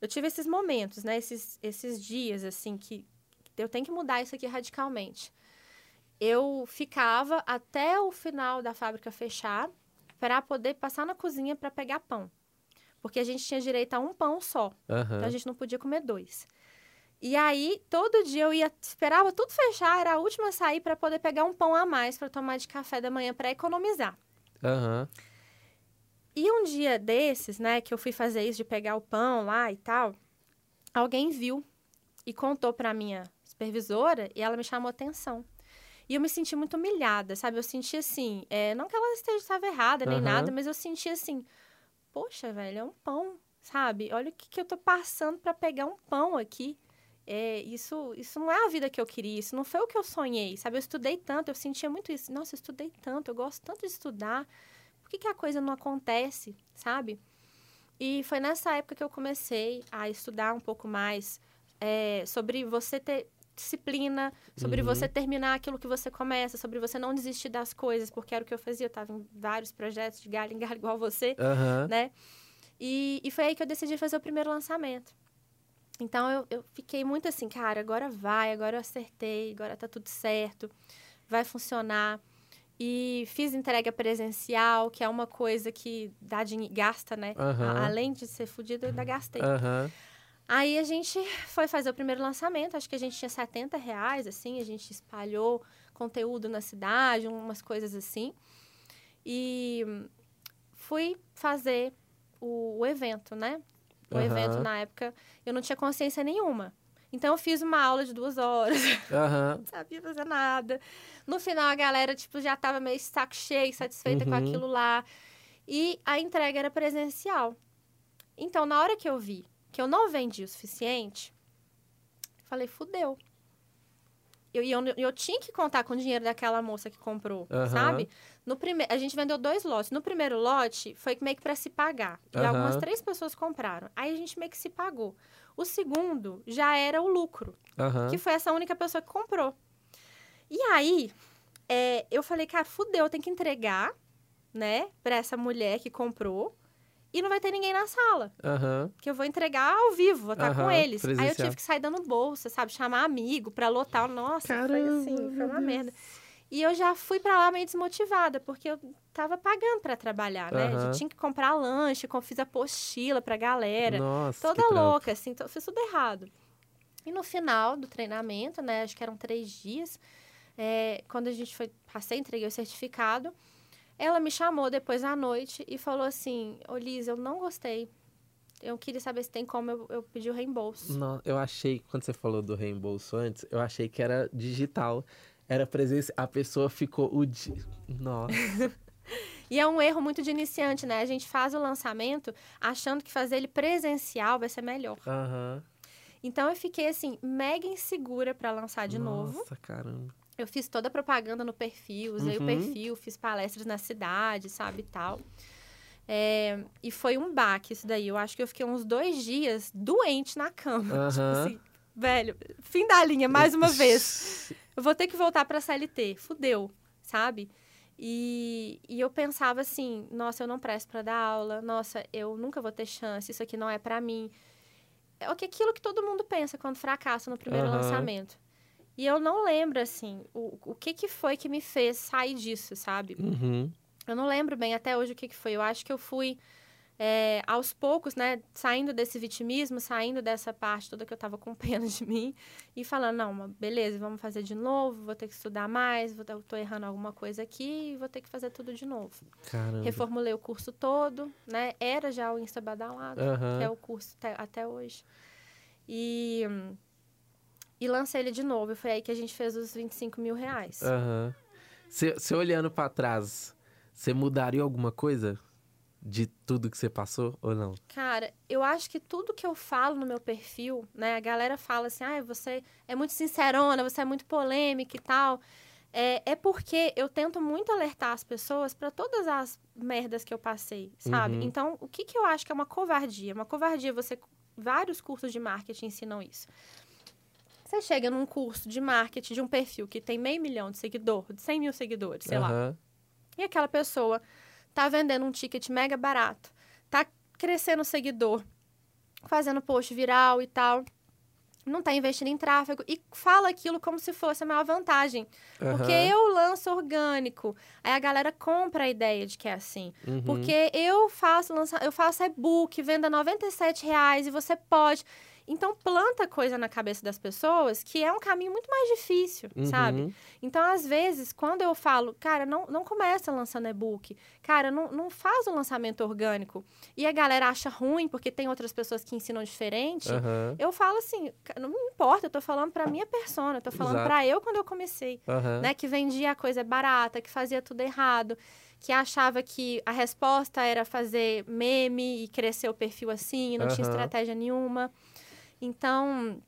[SPEAKER 2] eu tive esses momentos, né, esses, esses dias, assim, que eu tenho que mudar isso aqui radicalmente eu ficava até o final da fábrica fechar para poder passar na cozinha para pegar pão. Porque a gente tinha direito a um pão só. Uhum. Então a gente não podia comer dois. E aí, todo dia eu ia, esperava tudo fechar, era a última a sair para poder pegar um pão a mais para tomar de café da manhã para economizar.
[SPEAKER 1] Uhum.
[SPEAKER 2] E um dia desses, né, que eu fui fazer isso de pegar o pão lá e tal, alguém viu e contou para minha supervisora e ela me chamou atenção. E eu me senti muito humilhada, sabe? Eu senti assim, é, não que ela esteja estava errada nem uhum. nada, mas eu senti assim, poxa, velho, é um pão, sabe? Olha o que, que eu tô passando para pegar um pão aqui. É, isso, isso não é a vida que eu queria, isso não foi o que eu sonhei, sabe? Eu estudei tanto, eu sentia muito isso. Nossa, eu estudei tanto, eu gosto tanto de estudar. Por que, que a coisa não acontece, sabe? E foi nessa época que eu comecei a estudar um pouco mais é, sobre você ter disciplina, sobre uhum. você terminar aquilo que você começa, sobre você não desistir das coisas, porque era o que eu fazia. Eu estava em vários projetos de galho em galho igual você,
[SPEAKER 1] uhum.
[SPEAKER 2] né? E, e foi aí que eu decidi fazer o primeiro lançamento. Então, eu, eu fiquei muito assim, cara, agora vai, agora eu acertei, agora tá tudo certo, vai funcionar. E fiz entrega presencial, que é uma coisa que dá dinheiro, gasta, né?
[SPEAKER 1] Uhum.
[SPEAKER 2] além de ser fodido, eu ainda gastei.
[SPEAKER 1] Uhum.
[SPEAKER 2] Aí a gente foi fazer o primeiro lançamento, acho que a gente tinha 70 reais, assim, a gente espalhou conteúdo na cidade, umas coisas assim. E fui fazer o, o evento, né? O uhum. evento, na época, eu não tinha consciência nenhuma. Então, eu fiz uma aula de duas horas.
[SPEAKER 1] Uhum.
[SPEAKER 2] não sabia fazer nada. No final, a galera, tipo, já tava meio saco cheio, satisfeita uhum. com aquilo lá. E a entrega era presencial. Então, na hora que eu vi que eu não vendi o suficiente, falei, fudeu. Eu, eu, eu tinha que contar com o dinheiro daquela moça que comprou, uhum. sabe? No prime... A gente vendeu dois lotes. No primeiro lote, foi meio que para se pagar. E uhum. algumas três pessoas compraram. Aí a gente meio que se pagou. O segundo já era o lucro,
[SPEAKER 1] uhum.
[SPEAKER 2] que foi essa única pessoa que comprou. E aí, é, eu falei, cara, fudeu, tem que entregar, né, pra essa mulher que comprou e não vai ter ninguém na sala.
[SPEAKER 1] Uhum.
[SPEAKER 2] Que eu vou entregar ao vivo, vou estar uhum, com eles. Presencial. Aí eu tive que sair dando bolsa, sabe? Chamar amigo pra lotar. Nossa, Caramba, foi assim, foi uma merda. E eu já fui para lá meio desmotivada, porque eu tava pagando para trabalhar, né? Uhum. Tinha que comprar lanche, fiz apostila pra galera.
[SPEAKER 1] Nossa,
[SPEAKER 2] toda louca, assim, então, fiz tudo errado. E no final do treinamento, né? Acho que eram três dias. É, quando a gente foi, passei, entreguei o certificado. Ela me chamou depois à noite e falou assim: Ô Liz, eu não gostei. Eu queria saber se tem como eu, eu pedir o reembolso.
[SPEAKER 1] Não, eu achei, quando você falou do reembolso antes, eu achei que era digital. Era presença. A pessoa ficou o dia. Nossa.
[SPEAKER 2] e é um erro muito de iniciante, né? A gente faz o lançamento achando que fazer ele presencial vai ser melhor.
[SPEAKER 1] Uhum.
[SPEAKER 2] Então eu fiquei assim, mega insegura para lançar de
[SPEAKER 1] Nossa,
[SPEAKER 2] novo.
[SPEAKER 1] Nossa, caramba.
[SPEAKER 2] Eu fiz toda a propaganda no perfil, usei uhum. o perfil, fiz palestras na cidade, sabe, e tal. É, e foi um baque isso daí. Eu acho que eu fiquei uns dois dias doente na cama.
[SPEAKER 1] Uhum.
[SPEAKER 2] Tipo assim, velho, fim da linha, mais uma vez. Eu vou ter que voltar pra CLT. Fudeu, sabe? E, e eu pensava assim, nossa, eu não presto para dar aula, nossa, eu nunca vou ter chance, isso aqui não é para mim. É aquilo que todo mundo pensa quando fracassa no primeiro uhum. lançamento. E eu não lembro, assim, o, o que, que foi que me fez sair disso, sabe?
[SPEAKER 1] Uhum.
[SPEAKER 2] Eu não lembro bem até hoje o que, que foi. Eu acho que eu fui é, aos poucos, né, saindo desse vitimismo, saindo dessa parte toda que eu tava com pena de mim e falando, não, beleza, vamos fazer de novo, vou ter que estudar mais, vou, tô errando alguma coisa aqui e vou ter que fazer tudo de novo.
[SPEAKER 1] Caramba.
[SPEAKER 2] Reformulei o curso todo, né, era já o Insta Badalado,
[SPEAKER 1] Aham.
[SPEAKER 2] que é o curso até, até hoje. E, e lancei ele de novo, e foi aí que a gente fez os 25 mil reais.
[SPEAKER 1] Aham. Você olhando pra trás, você mudaria alguma coisa de tudo que você passou ou não?
[SPEAKER 2] Cara, eu acho que tudo que eu falo no meu perfil, né? A galera fala assim, ah, você é muito sincerona, você é muito polêmica e tal. É, é porque eu tento muito alertar as pessoas para todas as merdas que eu passei, sabe?
[SPEAKER 1] Uhum.
[SPEAKER 2] Então, o que, que eu acho que é uma covardia? Uma covardia, você. Vários cursos de marketing ensinam isso. Você chega num curso de marketing de um perfil que tem meio milhão de seguidor, de 100 mil seguidores, sei lá.
[SPEAKER 1] Aham.
[SPEAKER 2] E aquela pessoa tá vendendo um ticket mega barato, tá crescendo o seguidor, fazendo post viral e tal, não tá investindo em tráfego e fala aquilo como se fosse a maior vantagem. Porque
[SPEAKER 1] Aham.
[SPEAKER 2] eu lanço orgânico. Aí a galera compra a ideia de que é assim.
[SPEAKER 1] Uhum.
[SPEAKER 2] Porque eu faço lança... eu faço e-book, venda 97 reais e você pode. Então planta coisa na cabeça das pessoas que é um caminho muito mais difícil, sabe?
[SPEAKER 1] Uhum.
[SPEAKER 2] Então, às vezes, quando eu falo, cara, não, não começa lançando e-book, cara, não, não faz um lançamento orgânico, e a galera acha ruim porque tem outras pessoas que ensinam diferente,
[SPEAKER 1] Aham.
[SPEAKER 2] eu falo assim, "Ca- não importa, eu tô falando pra minha persona, eu tô falando
[SPEAKER 1] Exato.
[SPEAKER 2] pra eu quando eu comecei,
[SPEAKER 1] Aham.
[SPEAKER 2] né? Que vendia a coisa barata, que fazia tudo errado, que achava que a resposta era fazer meme e crescer o perfil assim, não tinha
[SPEAKER 1] Aham.
[SPEAKER 2] estratégia nenhuma. Então,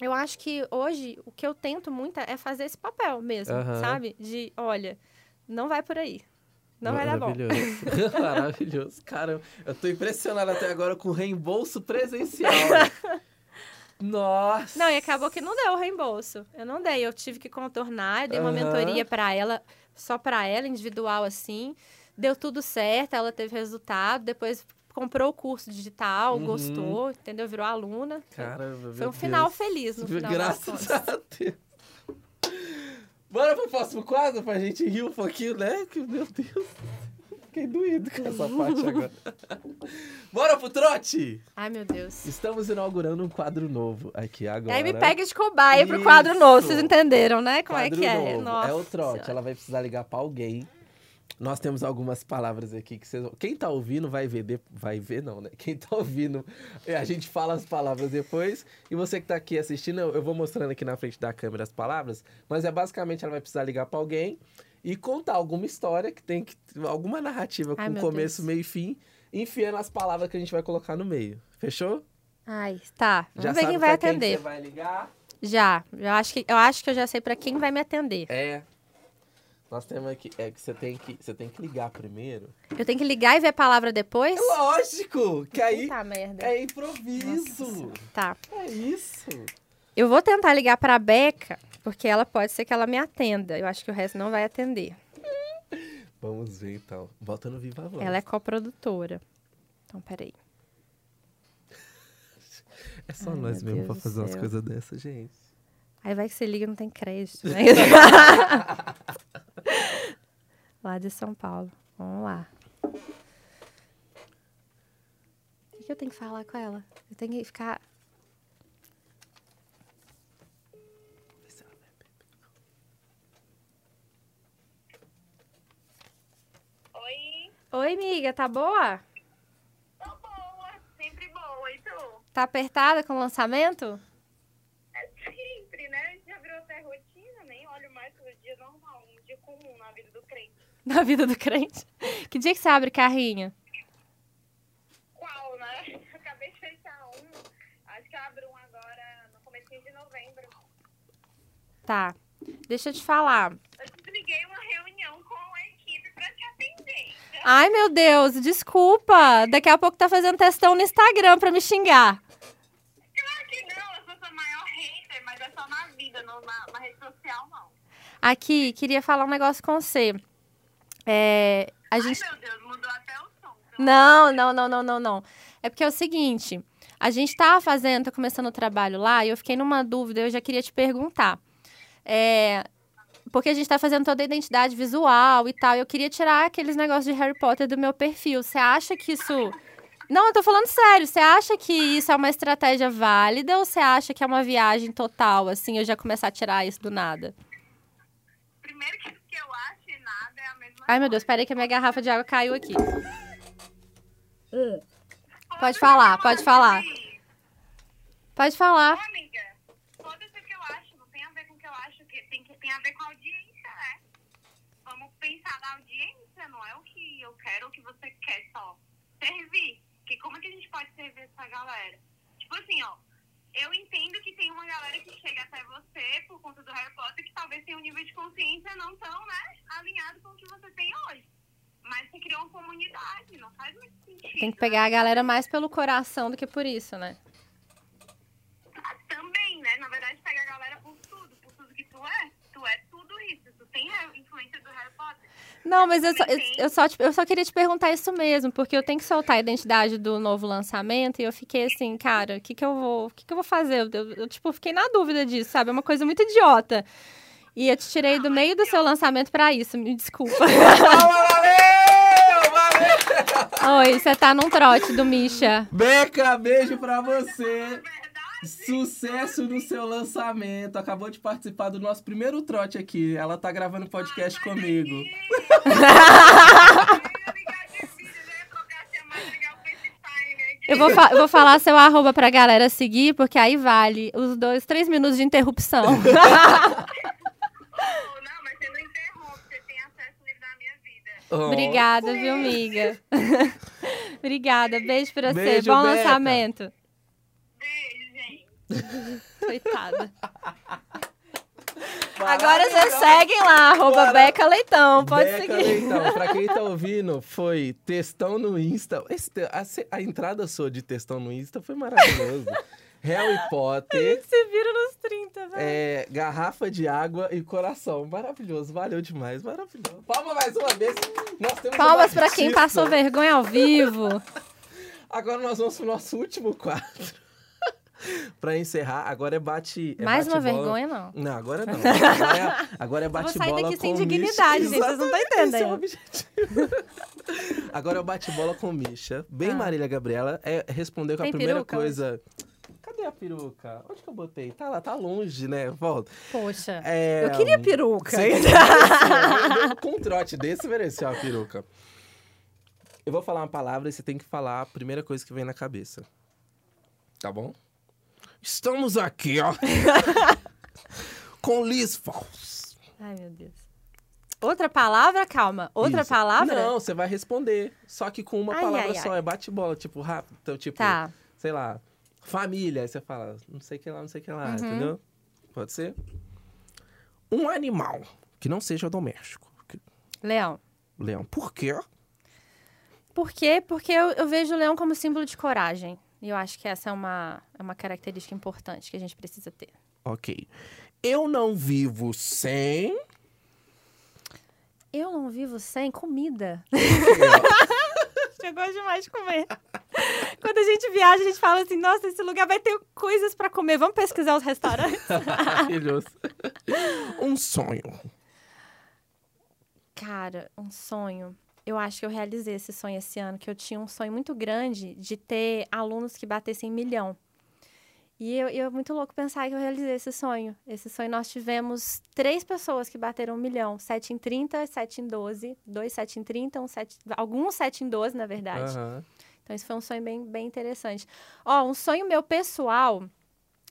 [SPEAKER 2] eu acho que hoje o que eu tento muito é fazer esse papel mesmo,
[SPEAKER 1] Aham.
[SPEAKER 2] sabe? De, olha, não vai por aí. Não vai dar bom.
[SPEAKER 1] Maravilhoso. Maravilhoso. Cara, eu tô impressionado até agora com o reembolso presencial. Nossa!
[SPEAKER 2] Não, e acabou que não deu o reembolso. Eu não dei, eu tive que contornar, eu dei uma mentoria pra ela, só pra ela, individual assim. Deu tudo certo, ela teve resultado, depois comprou o curso digital,
[SPEAKER 1] Uhum.
[SPEAKER 2] gostou, entendeu? Virou aluna.
[SPEAKER 1] Caramba,
[SPEAKER 2] Foi um final
[SPEAKER 1] Deus.
[SPEAKER 2] feliz no final
[SPEAKER 1] Graças a Deus. Bora pro próximo quadro pra gente rir um pouquinho, né? Que, meu Deus. Fiquei doído com essa parte agora. Bora pro trote!
[SPEAKER 2] Ai, meu Deus.
[SPEAKER 1] Estamos inaugurando um quadro novo aqui agora.
[SPEAKER 2] Aí me pega de cobaia pro quadro novo, vocês entenderam, né? Como
[SPEAKER 1] Quadro
[SPEAKER 2] é que é?
[SPEAKER 1] novo. É o trote.
[SPEAKER 2] Senhora.
[SPEAKER 1] Ela vai precisar ligar pra alguém. Nós temos algumas palavras aqui que vocês. Quem tá ouvindo vai ver. de- Vai ver, não, né? Quem tá ouvindo, é, a gente fala as palavras depois. E você que tá aqui assistindo, eu vou mostrando aqui na frente da câmera as palavras. Mas é basicamente ela vai precisar ligar pra alguém e contar alguma história que tem que. alguma narrativa
[SPEAKER 2] Ai,
[SPEAKER 1] com começo,
[SPEAKER 2] Deus.
[SPEAKER 1] meio e fim, enfiando as palavras que a gente vai colocar no meio. Fechou?
[SPEAKER 2] Ai, tá. Vamos
[SPEAKER 1] já
[SPEAKER 2] ver
[SPEAKER 1] sabe
[SPEAKER 2] quem vai atender.
[SPEAKER 1] Quem que você vai ligar?
[SPEAKER 2] Já. Eu acho, que, eu acho que eu já sei pra quem vai me atender.
[SPEAKER 1] É. Nós temos aqui. É que você tem que, você tem que ligar primeiro.
[SPEAKER 2] Eu tenho que ligar e ver a palavra depois?
[SPEAKER 1] Lógico! Que aí
[SPEAKER 2] Puta merda.
[SPEAKER 1] é
[SPEAKER 2] Nossa
[SPEAKER 1] improviso.
[SPEAKER 2] Senhora. Tá.
[SPEAKER 1] É isso.
[SPEAKER 2] Eu vou tentar ligar pra Beca, porque ela pode ser que ela me atenda. Eu acho que o resto não vai atender.
[SPEAKER 1] Vamos ver então. Bota no Viva Voz.
[SPEAKER 2] Ela é coprodutora. Então, peraí.
[SPEAKER 1] É só
[SPEAKER 2] Ai,
[SPEAKER 1] nós mesmo pra
[SPEAKER 2] Deus do
[SPEAKER 1] fazer umas coisas dessas, gente.
[SPEAKER 2] Aí vai que você liga e não tem crédito, né? lá de São Paulo. Vamos lá. O que, que eu tenho que falar com ela? Eu tenho que ficar.
[SPEAKER 3] Oi,
[SPEAKER 2] Oi, amiga, tá boa?
[SPEAKER 3] tô boa, sempre boa, e tu?
[SPEAKER 2] Tá apertada com o lançamento?
[SPEAKER 3] É sempre, né? Já virou até rotina, nem olho mais pro dia normal, um dia comum na vida do crente.
[SPEAKER 2] Na vida do crente. Que dia que você abre carrinho?
[SPEAKER 3] Qual, né? Acabei de fechar um, acho que eu abro um agora no começo de novembro.
[SPEAKER 2] Tá. Deixa eu te falar.
[SPEAKER 3] Eu desliguei uma reunião com a equipe pra te atender.
[SPEAKER 2] Ai, meu Deus, desculpa. Daqui a pouco tá fazendo testão no Instagram pra me xingar.
[SPEAKER 3] Claro que não, eu sou sua maior hater, mas é só na vida, não na, na rede social, não.
[SPEAKER 2] Aqui, queria falar um negócio com você. É, a gente.
[SPEAKER 3] Ai, meu Deus, mudou até o som.
[SPEAKER 2] Não, não, não, não, não, não. É porque é o seguinte, a gente tava fazendo, tá começando o trabalho lá, e eu fiquei numa dúvida, eu já queria te perguntar. É, porque a gente tá fazendo toda a identidade visual e tal, eu queria tirar aqueles negócios de Harry Potter do meu perfil. Você acha que isso Não, eu tô falando sério. Você acha que isso é uma estratégia válida ou você acha que é uma viagem total, assim, eu já começar a tirar isso do nada?
[SPEAKER 3] Primeiro que que eu acho e nada é a mesma
[SPEAKER 2] Ai, meu Deus, peraí que a minha garrafa de água caiu aqui.
[SPEAKER 3] coisa.
[SPEAKER 2] Pode falar, pode falar. Pode falar.
[SPEAKER 3] Ô, amiga, foda-se o que eu acho, não tem a ver com o que eu acho, que tem, que tem a ver com a audiência, né? Vamos pensar na audiência, não é o que eu quero, o que você quer só. Servir. Que como é que a gente pode servir essa galera? Tipo assim, ó, eu entendo que tem uma galera que chega até você por conta do Harry Potter que talvez tenha um nível de consciência não tão, né, alinhado com o que você tem hoje. Mas você criou uma comunidade, não faz muito sentido.
[SPEAKER 2] Tem que pegar a galera mais pelo coração do que por isso, né?
[SPEAKER 3] Também, né? Na verdade, pega a galera por tudo, por tudo que tu é. Tu é tudo isso. Tu tem a influência do Harry Potter.
[SPEAKER 2] Não, mas eu só, eu, eu só, te- eu só queria te perguntar isso mesmo, porque eu tenho que soltar a identidade do novo lançamento e eu fiquei assim, cara, o que que eu vou, o que que eu vou fazer? Eu, eu, eu, tipo, fiquei na dúvida disso, sabe? É uma coisa muito idiota. E eu te tirei do meio do seu lançamento pra isso, me desculpa.
[SPEAKER 1] Valeu! Valeu!
[SPEAKER 2] Oi, você tá num trote do Misha.
[SPEAKER 1] Beca, beijo pra você. Sucesso no seu lançamento. Acabou de participar do nosso primeiro trote aqui. Ela tá gravando podcast comigo.
[SPEAKER 3] Eu
[SPEAKER 2] vou, fa- eu vou falar seu arroba pra galera seguir, porque aí vale os dois, três minutos de interrupção.
[SPEAKER 3] Oh, não, mas você não interrompe, você tem acesso livre na minha vida.
[SPEAKER 1] Oh.
[SPEAKER 2] Obrigada, viu, amiga? Obrigada, beijo pra você.
[SPEAKER 1] Beijo,
[SPEAKER 2] Bom
[SPEAKER 1] Beca.
[SPEAKER 2] lançamento. Coitada. Agora vocês seguem lá, arroba
[SPEAKER 1] Bora.
[SPEAKER 2] Beca Leitão. Pode
[SPEAKER 1] Beca
[SPEAKER 2] seguir.
[SPEAKER 1] Leitão, pra quem tá ouvindo, foi textão no Insta. Esse a, a entrada sua de textão no Insta foi maravilhoso. Harry Potter,
[SPEAKER 2] Se vira nos 30, velho.
[SPEAKER 1] é, garrafa de água e coração. Maravilhoso, valeu demais, maravilhoso. Palma mais uma vez. Nós temos
[SPEAKER 2] Palmas pra quem passou vergonha ao vivo.
[SPEAKER 1] Agora nós vamos pro nosso último quadro. pra encerrar, agora é bate. é
[SPEAKER 2] Mais uma
[SPEAKER 1] bate-bola.
[SPEAKER 2] vergonha, não.
[SPEAKER 1] Não, agora não. Agora é, agora é
[SPEAKER 2] Eu vou
[SPEAKER 1] bate-bola
[SPEAKER 2] sair daqui sem
[SPEAKER 1] com
[SPEAKER 2] dignidade, gente. Vocês não estão
[SPEAKER 1] Exatamente, esse é o
[SPEAKER 2] entendendo.
[SPEAKER 1] objetivo. Agora é o bate-bola com Misha. Bem
[SPEAKER 2] Ah.
[SPEAKER 1] Marília Gabriela. É, respondeu com a
[SPEAKER 2] Tem
[SPEAKER 1] primeira
[SPEAKER 2] peruca
[SPEAKER 1] coisa. Cadê a peruca? Onde que eu botei? Tá lá, tá longe, né? Volta.
[SPEAKER 2] Poxa.
[SPEAKER 1] É,
[SPEAKER 2] Eu queria peruca.
[SPEAKER 1] Você. Com um trote desse, mereceu a peruca. Eu vou falar uma palavra e você tem que falar a primeira coisa que vem na cabeça. Tá bom? Estamos aqui, ó. com Liz Fals.
[SPEAKER 2] Ai, meu Deus. Outra palavra? Calma. Outra
[SPEAKER 1] Isso.
[SPEAKER 2] palavra?
[SPEAKER 1] Não, você vai responder. Só que com uma
[SPEAKER 2] Ai,
[SPEAKER 1] palavra
[SPEAKER 2] ai,
[SPEAKER 1] só.
[SPEAKER 2] ai.
[SPEAKER 1] É bate-bola, tipo, rápido. Então, tipo,
[SPEAKER 2] Tá.
[SPEAKER 1] sei lá, família. Aí você fala, não sei o que lá, não sei o que
[SPEAKER 2] Uhum.
[SPEAKER 1] lá, entendeu? Pode ser? Um animal que não seja doméstico.
[SPEAKER 2] Leão.
[SPEAKER 1] Leão. Por quê?
[SPEAKER 2] Por quê? Porque eu, eu vejo o leão como símbolo de coragem. E eu acho que essa é uma, é uma característica importante que a gente precisa ter.
[SPEAKER 1] Ok. Eu não vivo sem.
[SPEAKER 2] Eu não vivo sem comida. Chegou demais de comer. Quando a gente viaja, a gente fala assim: nossa, esse lugar vai ter coisas pra comer. Vamos pesquisar os restaurantes.
[SPEAKER 1] Maravilhoso. um sonho.
[SPEAKER 2] Cara, um sonho. Eu acho que eu realizei esse sonho esse ano, que eu tinha um sonho muito grande de ter alunos que batessem milhão. E eu, eu é muito louco pensar que eu realizei esse sonho. Esse sonho nós tivemos três pessoas que bateram um milhão. 7 em 30, 7 em 12, dois 7 em 30, um 7, alguns 7 em 12, na verdade.
[SPEAKER 1] Aham.
[SPEAKER 2] Então, isso foi um sonho bem, bem interessante. Ó, um sonho meu pessoal,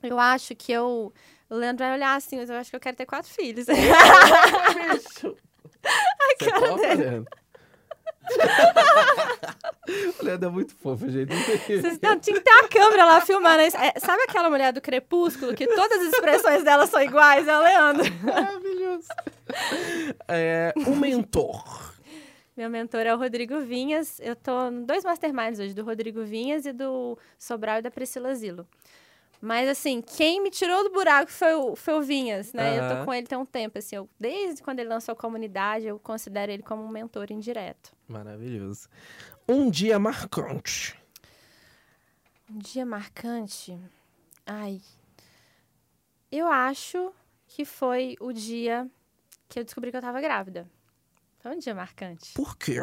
[SPEAKER 2] eu acho que eu... O Leandro vai olhar assim, mas eu acho que eu quero ter quatro filhos.
[SPEAKER 1] Bicho. Você topa, Leandro? O Leandro é muito fofo, gente.
[SPEAKER 2] Vocês- Não, tinha que ter uma câmera lá filmando. É, sabe aquela mulher do Crepúsculo, que todas as expressões dela são iguais? É o Leandro.
[SPEAKER 1] Maravilhoso. É, um mentor.
[SPEAKER 2] Meu mentor é o Rodrigo Vinhas. Eu tô em dois masterminds hoje, do Rodrigo Vinhas e do Sobral e da Priscila Zilo. Mas, assim, quem me tirou do buraco foi o, foi o Vinhas, né? Eu
[SPEAKER 1] Aham.
[SPEAKER 2] tô com ele tem um tempo, assim. Eu, desde quando ele lançou a comunidade, eu considero ele como um mentor indireto.
[SPEAKER 1] Maravilhoso. Um dia marcante.
[SPEAKER 2] Um dia marcante. Ai. Eu acho que foi o dia que eu descobri que eu tava grávida. Foi um dia marcante.
[SPEAKER 1] Por quê?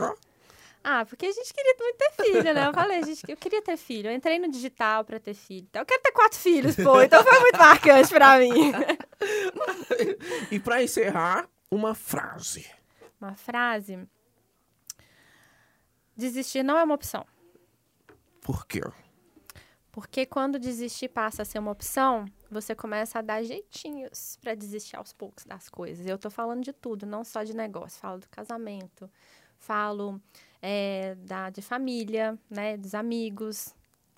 [SPEAKER 2] Ah, porque a gente queria muito ter filho, né? Eu falei, gente, eu queria ter filho. Eu entrei no digital pra ter filho. Então, eu quero ter quatro filhos, pô. Então foi muito marcante pra mim.
[SPEAKER 1] e pra encerrar, uma frase.
[SPEAKER 2] Uma frase. Desistir não é uma opção.
[SPEAKER 1] Por quê?
[SPEAKER 2] Porque quando desistir passa a ser uma opção, você começa a dar jeitinhos pra desistir aos poucos das coisas. Eu tô falando de tudo, não só de negócio. Falo do casamento, falo é, da, de família, né, dos amigos,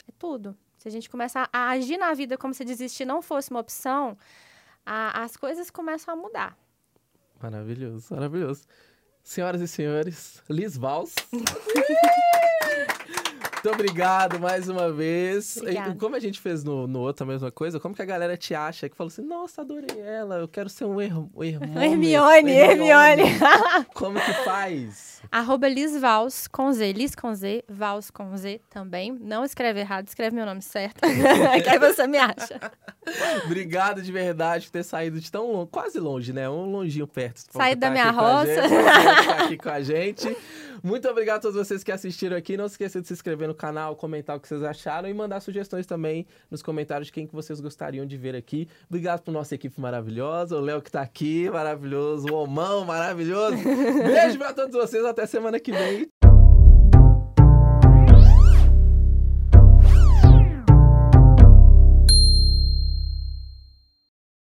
[SPEAKER 2] é tudo. Se a gente começar a agir na vida como se desistir não fosse uma opção, a, as coisas começam a mudar.
[SPEAKER 1] Maravilhoso, maravilhoso. Senhoras e senhores, Liz Vals. Muito obrigado mais uma vez.
[SPEAKER 2] Obrigada.
[SPEAKER 1] E como a gente fez no, no outro a mesma coisa, como que a galera te acha? Que falou assim, nossa, adorei ela, eu quero ser um her Hermione.
[SPEAKER 2] Hermione, Hermione.
[SPEAKER 1] Como que faz?
[SPEAKER 2] Arroba Liz Vals, com Z, Liz com Z, Vals com Z também. Não escreve errado, escreve meu nome certo. que aí você me acha.
[SPEAKER 1] Obrigado de verdade por ter saído de tão longe, quase longe, né? Um longinho perto.
[SPEAKER 2] Saí da minha roça.
[SPEAKER 1] gente, aqui com a gente. Muito obrigado a todos vocês que assistiram aqui. Não se esqueça de se inscrever no canal, comentar o que vocês acharam e mandar sugestões também nos comentários de quem que vocês gostariam de ver aqui. Obrigado por nossa equipe maravilhosa, o Léo que tá aqui, maravilhoso, o Omão, maravilhoso. Beijo pra todos vocês, até semana que vem.